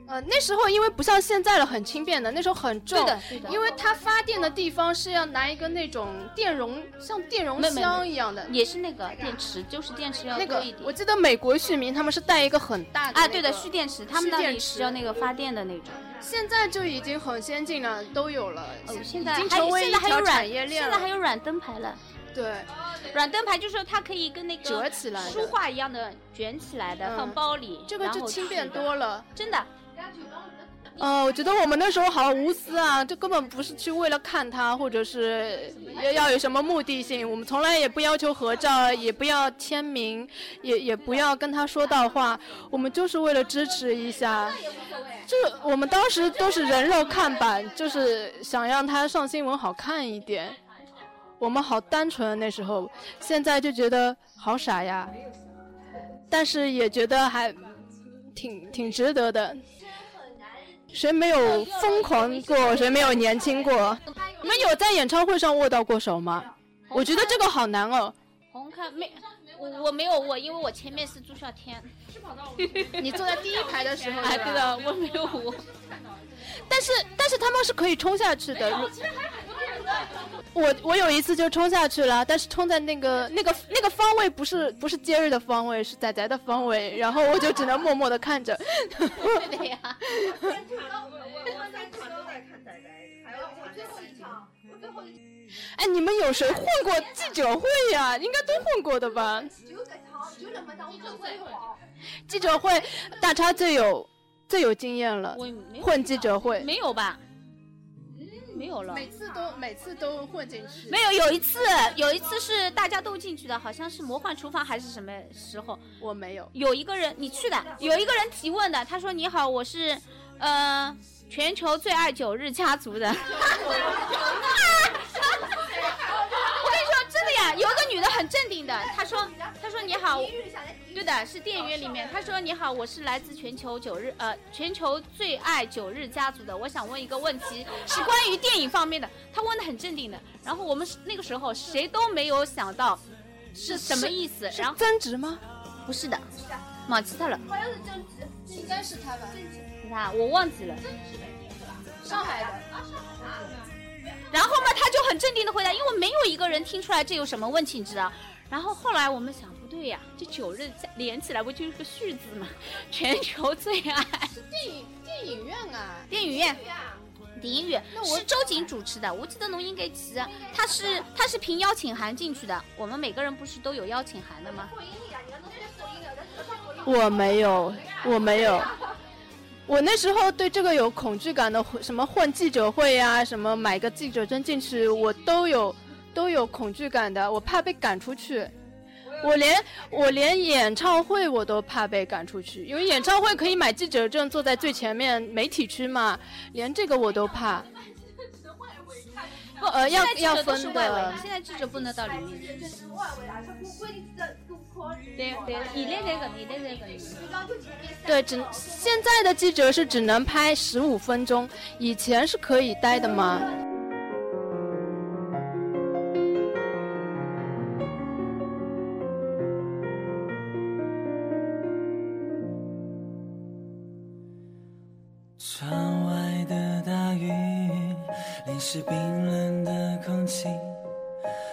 S2: 呃，那时候因为不像现在了，很轻便的，那时候很重。
S4: 对的对的
S2: 因为它发电的地方是要拿一个那种电容，像电容箱一样的。
S4: 也是那个电池，就是电池要
S2: 那个
S4: 多一点。
S2: 我记得美国旭明他们是带一个很大的
S4: 啊，对的，蓄电池，他们那里
S2: 蓄电池
S4: 是要那个发电的那种。
S2: 现在就已经很先进了，都有了。
S4: 哦，
S2: 已
S4: 现在还有
S2: 经成为一
S4: 现在还有软，
S2: 条产业链
S4: 现
S2: 了。
S4: 在还有软灯牌了。
S2: 对，
S4: 软灯牌就是它可以跟那个
S2: 折起来
S4: 书画一样的卷起来的，
S2: 嗯
S4: 放包里，
S2: 这个就轻便多了。
S4: 真的。
S2: 呃，我觉得我们那时候好无私啊，就根本不是去为了看他，或者是要要有什么目的性。我们从来也不要求合照，也不要签名，也也不要跟他说到话，我们就是为了支持一下。就是我们当时都是人肉看板，就是想让他上新闻好看一点。我们好单纯，那时候，现在就觉得好傻呀，但是也觉得还挺挺值得的。谁没有疯狂过？谁没有年轻过？你们有在演唱会上握到过手吗？我觉得这个好难哦。
S4: 红开没，我我没有握，因为我前面是朱孝天。
S2: 你坐在第一排的时候，
S4: 哎，对的，我没有握。
S2: 但是但是他们是可以冲下去的。如我我有一次就冲下去了，但是冲在那个那个那个方位不是不是杰瑞的方位，是仔仔的方位，然后我就只能默默的看着。
S4: 对的呀。
S2: 哎，你们有谁混过记者会呀？应该都混过的吧？记者会，大叉最有最有经验了混记者会。
S4: 没有吧？没有了。
S2: 每次都每次都混进去。
S4: 没有，有一次，有一次是大家都进去的，好像是魔幻厨房还是什么时候？
S2: 我没有。
S4: 有一个人你去的，有一个人提问的，他说：“你好，我是呃全球最爱九日家族的。” 我跟你说，真的呀，有一个女的很镇定的，她说：“她说你好，对的，是电影院里面。她说你好，我是来自全球九日呃全球最爱九日家族的，我想问一个问题，是关于电影方面的。她问的很镇定的，然后我们那个时候谁都没有想到是什么意思，然后
S2: 增值吗？
S4: 不是的，忘记他了。
S2: 好像是增值应该是他吧？
S4: 是他，我忘记了。
S2: 上海的。
S4: 然后嘛，他就很镇定的回答，因为没有一个人听出来这有什么问题，你知道。然后后来我们想，不对呀，这九日连起来不就是个续字吗？全球最爱
S2: 电影电影院啊，
S4: 电影院。电影院是周瑾主持的，我记得侬应该记，他是他是凭邀请函进去的。我们每个人不是都有邀请函的吗？
S2: 我没有，我没有。我那时候对这个有恐惧感的，什么混记者会呀、什么买个记者证进去，我都有都有恐惧感的，我怕被赶出去。我连我连演唱会我都怕被赶出去，因为演唱会可以买记者证，坐在最前面媒体区嘛，连这个我都怕。不呃，要要分的。
S4: 现在记者不能到里面去。
S12: 对对，现在这个，现在这个。
S2: 对，只现在的记者是只能拍十五分钟，以前是可以待的吗。
S5: 窗外的大雨淋湿冰冷的空气，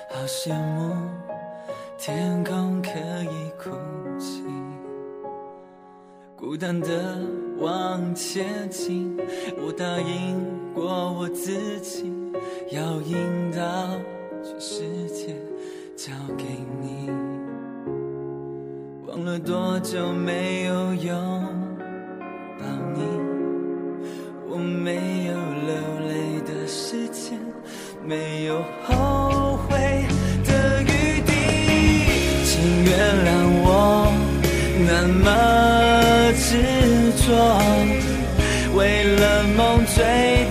S5: 好羡慕天空可以哭泣。孤单的往前进，我答应过我自己，要引导全世界交给你。忘了多久没有拥抱你。我没有流泪的时间，没有后原谅我那么执着，为了梦追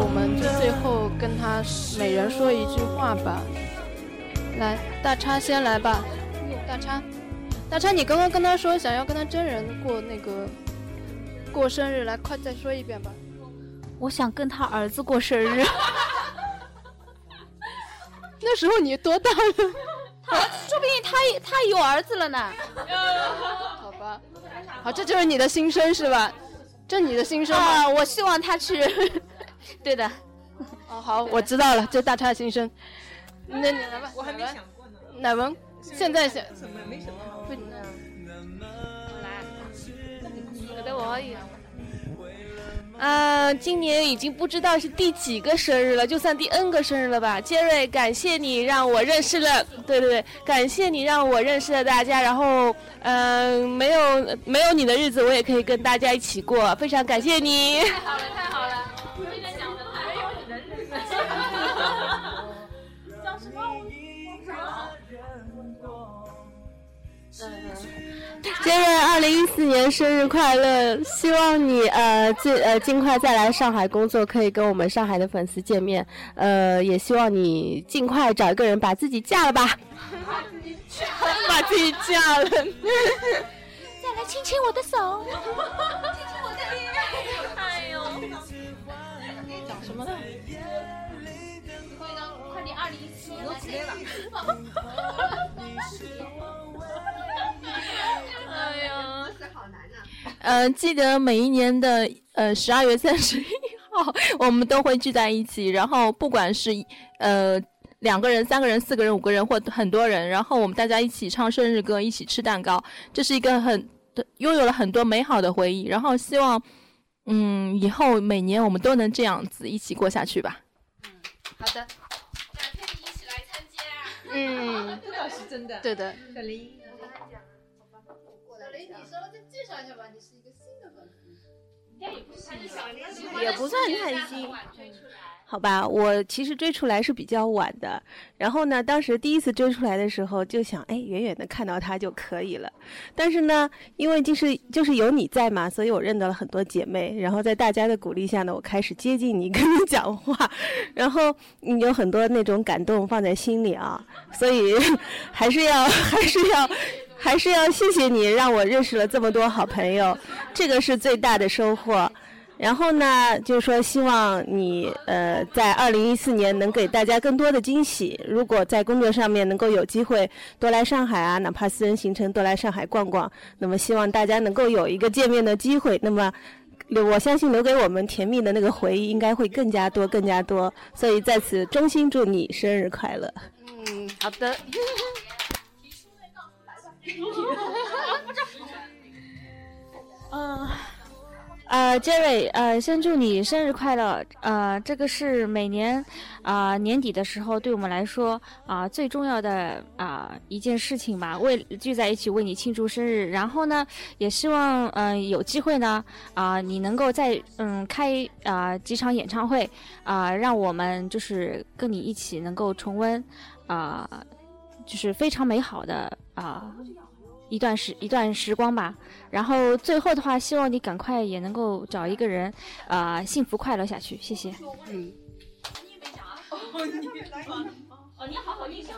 S5: 我
S2: 们就最后跟他每人说一句话吧。来，大叉先来吧。大叉，大叉，你刚刚跟他说想要跟他真人过那个过生日，来，快再说一遍吧。
S4: 我想跟他儿子过生日。
S2: 那时候你多大了？
S4: 他说不定他他有儿子了呢。
S2: 好吧，好，这就是你的心声是吧？这你的心声吗
S4: 啊，我希望他去。对的。
S2: 哦，好，我知道了，这大叉新生。那你来吧，
S3: 我还没想过呢。
S2: 乃文，现在想
S3: 怎么没什么。
S2: 不，
S10: 来，等我一。啊，今年已经不知道是第几个生日了，就算第 N 个生日了吧。杰瑞，感谢你让我认识了，对对对，感谢你让我认识了大家。然后，嗯、没有没有你的日子，我也可以跟大家一起过，非常感谢你。
S12: 太好了，太好了！
S9: 杰瑞，二零一四年生日快乐！希望你呃尽呃尽快再来上海工作，可以跟我们上海的粉丝见面。呃，也希望你尽快找一个人把自己嫁了吧。
S2: 把自己嫁了。
S4: 再来亲亲我的手，亲亲我的脸。
S12: 哎呦，
S2: 讲什么呢？
S4: 快点，二零一七年起来了。
S12: 哎呀，
S14: 呃，记得每一年的呃十二月三十一号，我们都会聚在一起，然后不管是呃两个人、三个人、四个人、五个人或很多人，然后我们大家一起唱生日歌，一起吃蛋糕，这是一个很拥有了很多美好的回忆。然后希望嗯以后每年我们都能这样子一起过下去吧。
S2: 嗯好的。
S3: 感谢你一起来参加嗯，这倒是真的。
S2: 对的。
S3: 小林。
S15: 小林，你稍微再介绍一下吧，你是一个新的粉丝。
S9: 也不算太新。好吧，我其实追出来是比较晚的。然后呢，当时第一次追出来的时候，就想，哎，远远的看到他就可以了。但是呢，因为就是就是有你在嘛，所以我认得了很多姐妹。然后在大家的鼓励下呢，我开始接近你，跟你讲话。然后你有很多那种感动放在心里啊，所以还是要还是要。还是要谢谢你，让我认识了这么多好朋友，这个是最大的收获。然后呢，就是说希望你呃在二零一四年能给大家更多的惊喜。如果在工作上面能够有机会多来上海啊，哪怕私人行程多来上海逛逛，那么希望大家能够有一个见面的机会。那么
S16: 我相信留给我们甜蜜的那个回忆应该会更加多、更加多。所以在此衷心祝你生日快乐。
S2: 嗯，好的。
S8: 嗯，呃，Jerry，呃，先祝你生日快乐。呃，这个是每年啊、年底的时候，对我们来说啊、最重要的啊、一件事情吧，为聚在一起为你庆祝生日。然后呢，也希望嗯、有机会呢啊、你能够再嗯开啊、几场演唱会啊、让我们就是跟你一起能够重温啊、就是非常美好的啊。一段时一段时光吧，然后最后的话，希望你赶快也能够找一个人，啊、幸福快乐下去，谢谢。
S2: 嗯。
S8: 哦，你好好印象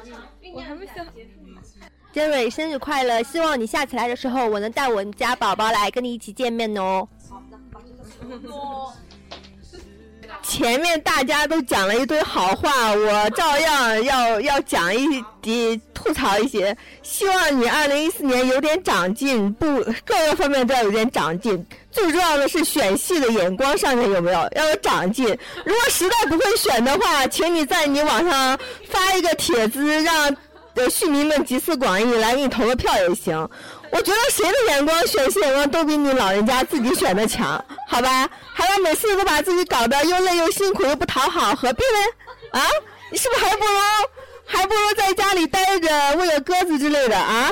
S8: 我还没想。
S6: 杰瑞生日快乐！希望你下次来的时候，我能带我们家宝宝来跟你一起见面哦。前面大家都讲了一堆好话，我照样要要讲一滴吐槽一些。希望你二零一四年有点长进，不各个方面都要有点长进。最重要的是选戏的眼光上面有没有要有长进。如果实在不会选的话，请你在你网上发一个帖子，让呃戏迷们集思广益，来给你投个票也行。我觉得谁的眼光、选戏眼光都比你老人家自己选的强，好吧？还要每次都把自己搞得又累又辛苦又不讨好，何必呢？啊，你是不是还不如还不如在家里待着喂个鸽子之类的啊？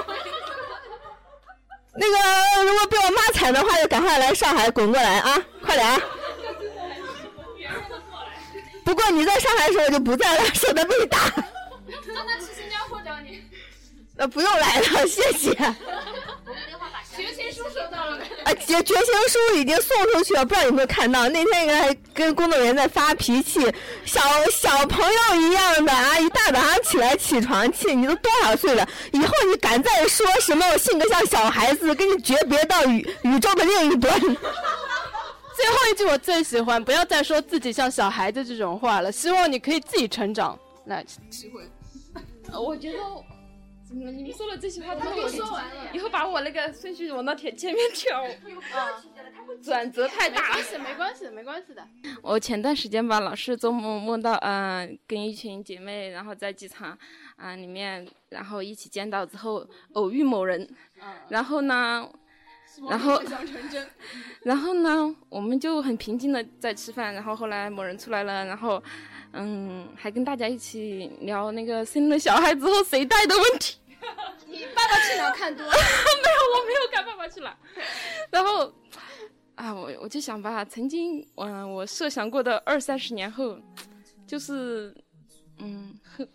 S6: 那个，如果被我骂惨的话，就赶快来上海滚过来啊！快点！不过你在上海的时候就不在了，省得被打。
S4: 让他去新加坡找你。
S6: 呃，不用来了，谢谢。
S4: 绝情书收到了没？
S6: 啊，绝绝情书已经送出去了，不知道有没有看到？那天还跟工作人员在发脾气，小小朋友一样的啊，一大早上起来起床气，你都多少岁了？以后你敢再说什么我性格像小孩子，跟你诀别到宇宇宙的另一端。
S2: 最后一句我最喜欢，不要再说自己像小孩子这种话了。希望你可以自己成长。来，机会。
S7: 呃我觉得怎么你们说了这些话，
S4: 他都说完了
S7: 以后把我那个顺序往那前前面调，
S2: 啊，
S7: 转折太大。
S2: 没关系，没关系，没关系的。
S7: 我前段时间吧，老是做梦梦到，嗯、跟一群姐妹，然后在机场，啊、里面，然后一起见到之后偶遇某人，然后呢，然后
S2: 梦想成真。
S7: 然后呢，我们就很平静的在吃饭，然后后来某人出来了，然后，嗯，还跟大家一起聊那个生了小孩之后谁带的问题。
S4: 你爸爸去哪儿看多了？
S7: 没有，我没有看《爸爸去哪儿》。然后，啊，我我就想吧，曾经，嗯、我设想过的二三十年后，就是，嗯，
S2: 对，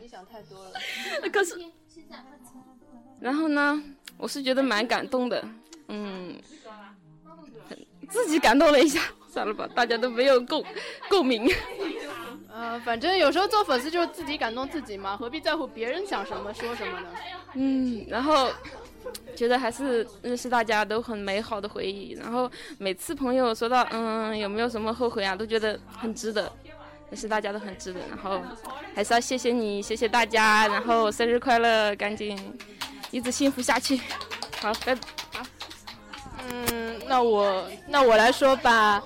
S2: 你想太多了。
S7: 可是，然后呢，我是觉得蛮感动的，嗯，自己感动了一下，算了吧，大家都没有共共鸣。
S2: 呃，反正有时候做粉丝就是自己感动自己嘛，何必在乎别人想什么说什么呢？
S7: 嗯，然后觉得还是认识大家都很美好的回忆。然后每次朋友说到嗯有没有什么后悔啊，都觉得很值得，认识大家都很值得。然后还是要谢谢你，谢谢大家，然后生日快乐，赶紧一直幸福下去。好，拜拜。
S2: 嗯，那我那我来说吧，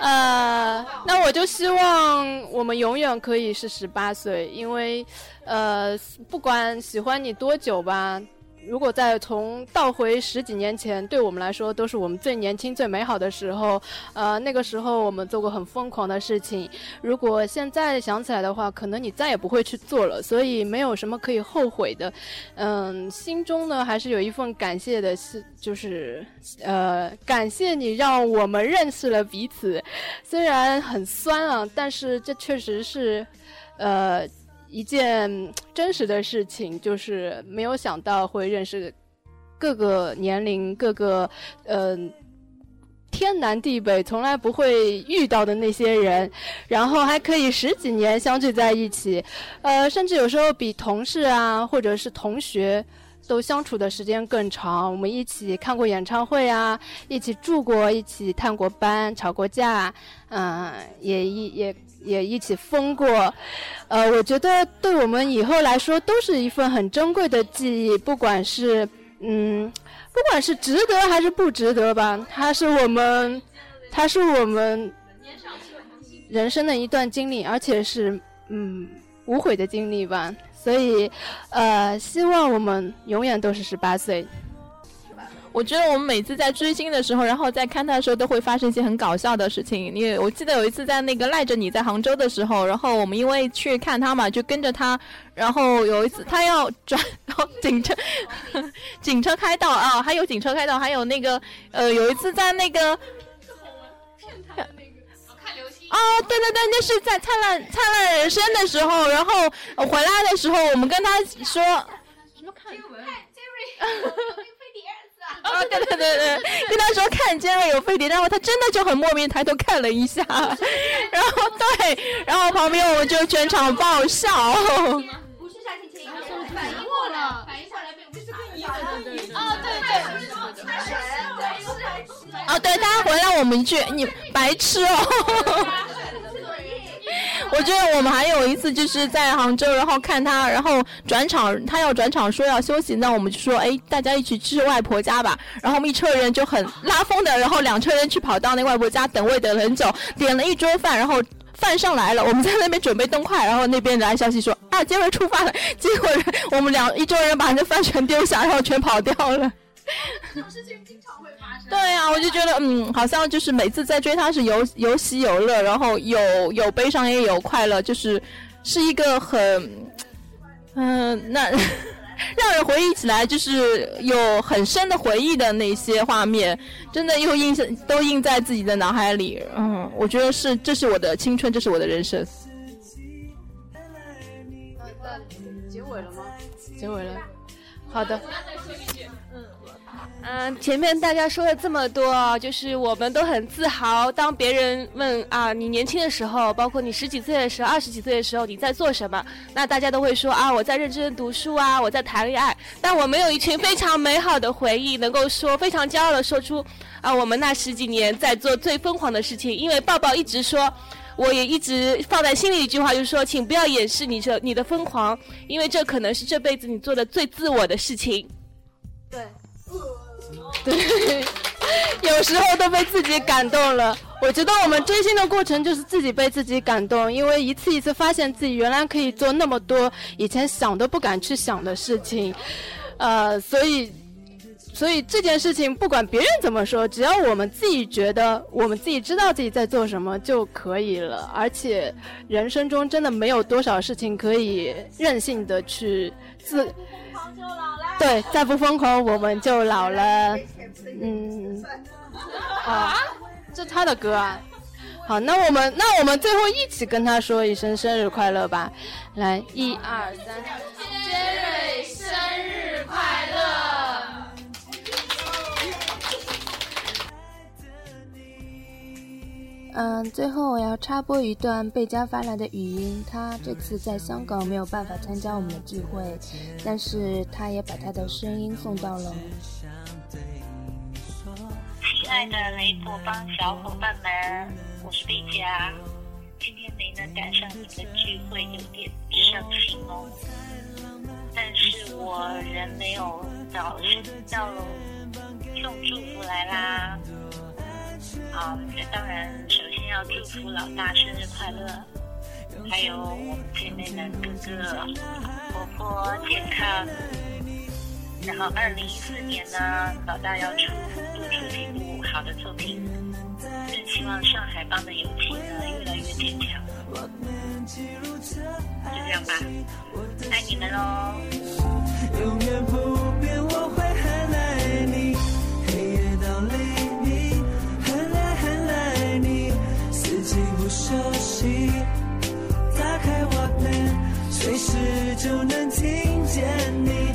S2: 呃，那我就希望我们永远可以是十八岁，因为，呃，不管喜欢你多久吧，如果再从倒回十几年前，对我们来说都是我们最年轻、最美好的时候。呃，那个时候我们做过很疯狂的事情，如果现在想起来的话，可能你再也不会去做了，所以没有什么可以后悔的。嗯，心中呢还是有一份感谢的，是就是呃，感谢你让我们认识了彼此，虽然很酸啊，但是这确实是，呃。一件真实的事情，就是没有想到会认识各个年龄、各个嗯、天南地北从来不会遇到的那些人，然后还可以十几年相聚在一起，呃，甚至有时候比同事啊或者是同学。都相处的时间更长，我们一起看过演唱会啊，一起住过，一起探过班，吵过架，嗯、也一也也一起疯过，呃，我觉得对我们以后来说都是一份很珍贵的记忆，不管是嗯不管是值得还是不值得吧，它是我们，它是我们人生的一段经历，而且是嗯无悔的经历吧。所以，呃，希望我们永远都是十八岁。
S14: 我觉得我们每次在追星的时候，然后在看他的时候，都会发生一些很搞笑的事情。因为我记得有一次在那个赖着你在杭州的时候，然后我们因为去看他嘛，就跟着他。然后有一次他要转，然后警车，警车开道啊，还有警车开道，还有那个呃，有一次在那个。啊，对对对，那是在《灿烂灿烂人生》的时候，然后回来的时候，我们跟他说什么看？啊，对对对对，跟他说看尖锐有飞碟，然后他真的就很莫名抬头看了一下，然后对，然后旁边我们就全场爆笑。
S4: 不是夏天前反应过了，反应过来不是跟你对对对，啊对对，
S14: 啊对，他回来我们一句，你白痴哦。我觉得我们还有一次就是在杭州，然后看他，然后转场，他要转场说要休息，那我们就说，哎，大家一起去外婆家吧。然后我们一车人就很拉风的，然后两车人去跑到那外婆家等位等了很久，点了一桌饭，然后饭上来了，我们在那边准备动筷，然后那边来消息说啊，杰瑞出发了，结果我们两一桌人把那饭全丢下，然后全跑掉了。这种事情经常。对啊，我就觉得，嗯，好像就是每次在追他是有有喜有乐，然后有有悲伤也有快乐，就是是一个很，嗯，那 让人回忆起来就是有很深的回忆的那些画面，真的又印象都印在自己的脑海里。嗯，我觉得是，这是我的青春，这是我的人生。
S2: 结尾了吗？结尾了。好的。
S10: 嗯，前面大家说了这么多，就是我们都很自豪。当别人问啊，你年轻的时候，包括你十几岁的时候、二十几岁的时候，你在做什么？那大家都会说啊，我在认真读书啊，我在谈恋爱。但我们有一群非常美好的回忆，能够说非常骄傲的说出啊，我们那十几年在做最疯狂的事情。因为抱抱一直说，我也一直放在心里一句话，就是说，请不要掩饰你这你的疯狂，因为这可能是这辈子你做的最自我的事情。
S2: 对。对，有时候都被自己感动了。我觉得我们追星的过程就是自己被自己感动，因为一次一次发现自己原来可以做那么多以前想都不敢去想的事情，呃，所以，所以这件事情不管别人怎么说，只要我们自己觉得我们自己知道自己在做什么就可以了。而且人生中真的没有多少事情可以任性的去自。对，再不疯狂我们就老了。嗯，啊，这他的歌啊。好，那我们那我们最后一起跟他说一声生日快乐吧。来，一二三，
S1: 嗯，最后我要插播一段贝佳发来的语音。他这次在香港没有办法参加我们的聚会，但是他也把他的声音送到了。
S17: 亲爱的雷普帮小伙伴们，我是贝佳，今天没能赶上你的聚会，有点伤心哦。但是我人没有到，到送祝福来啦。好，这当然首先要祝福老大生日快乐，还有我们姐妹们哥哥活泼健康。然后二零一四年呢，老大要出多出几部好的作品，更希望上海帮的友情呢越来越坚强。就这样吧，爱你们喽。
S5: 休息，打开我门，随时就能听见你。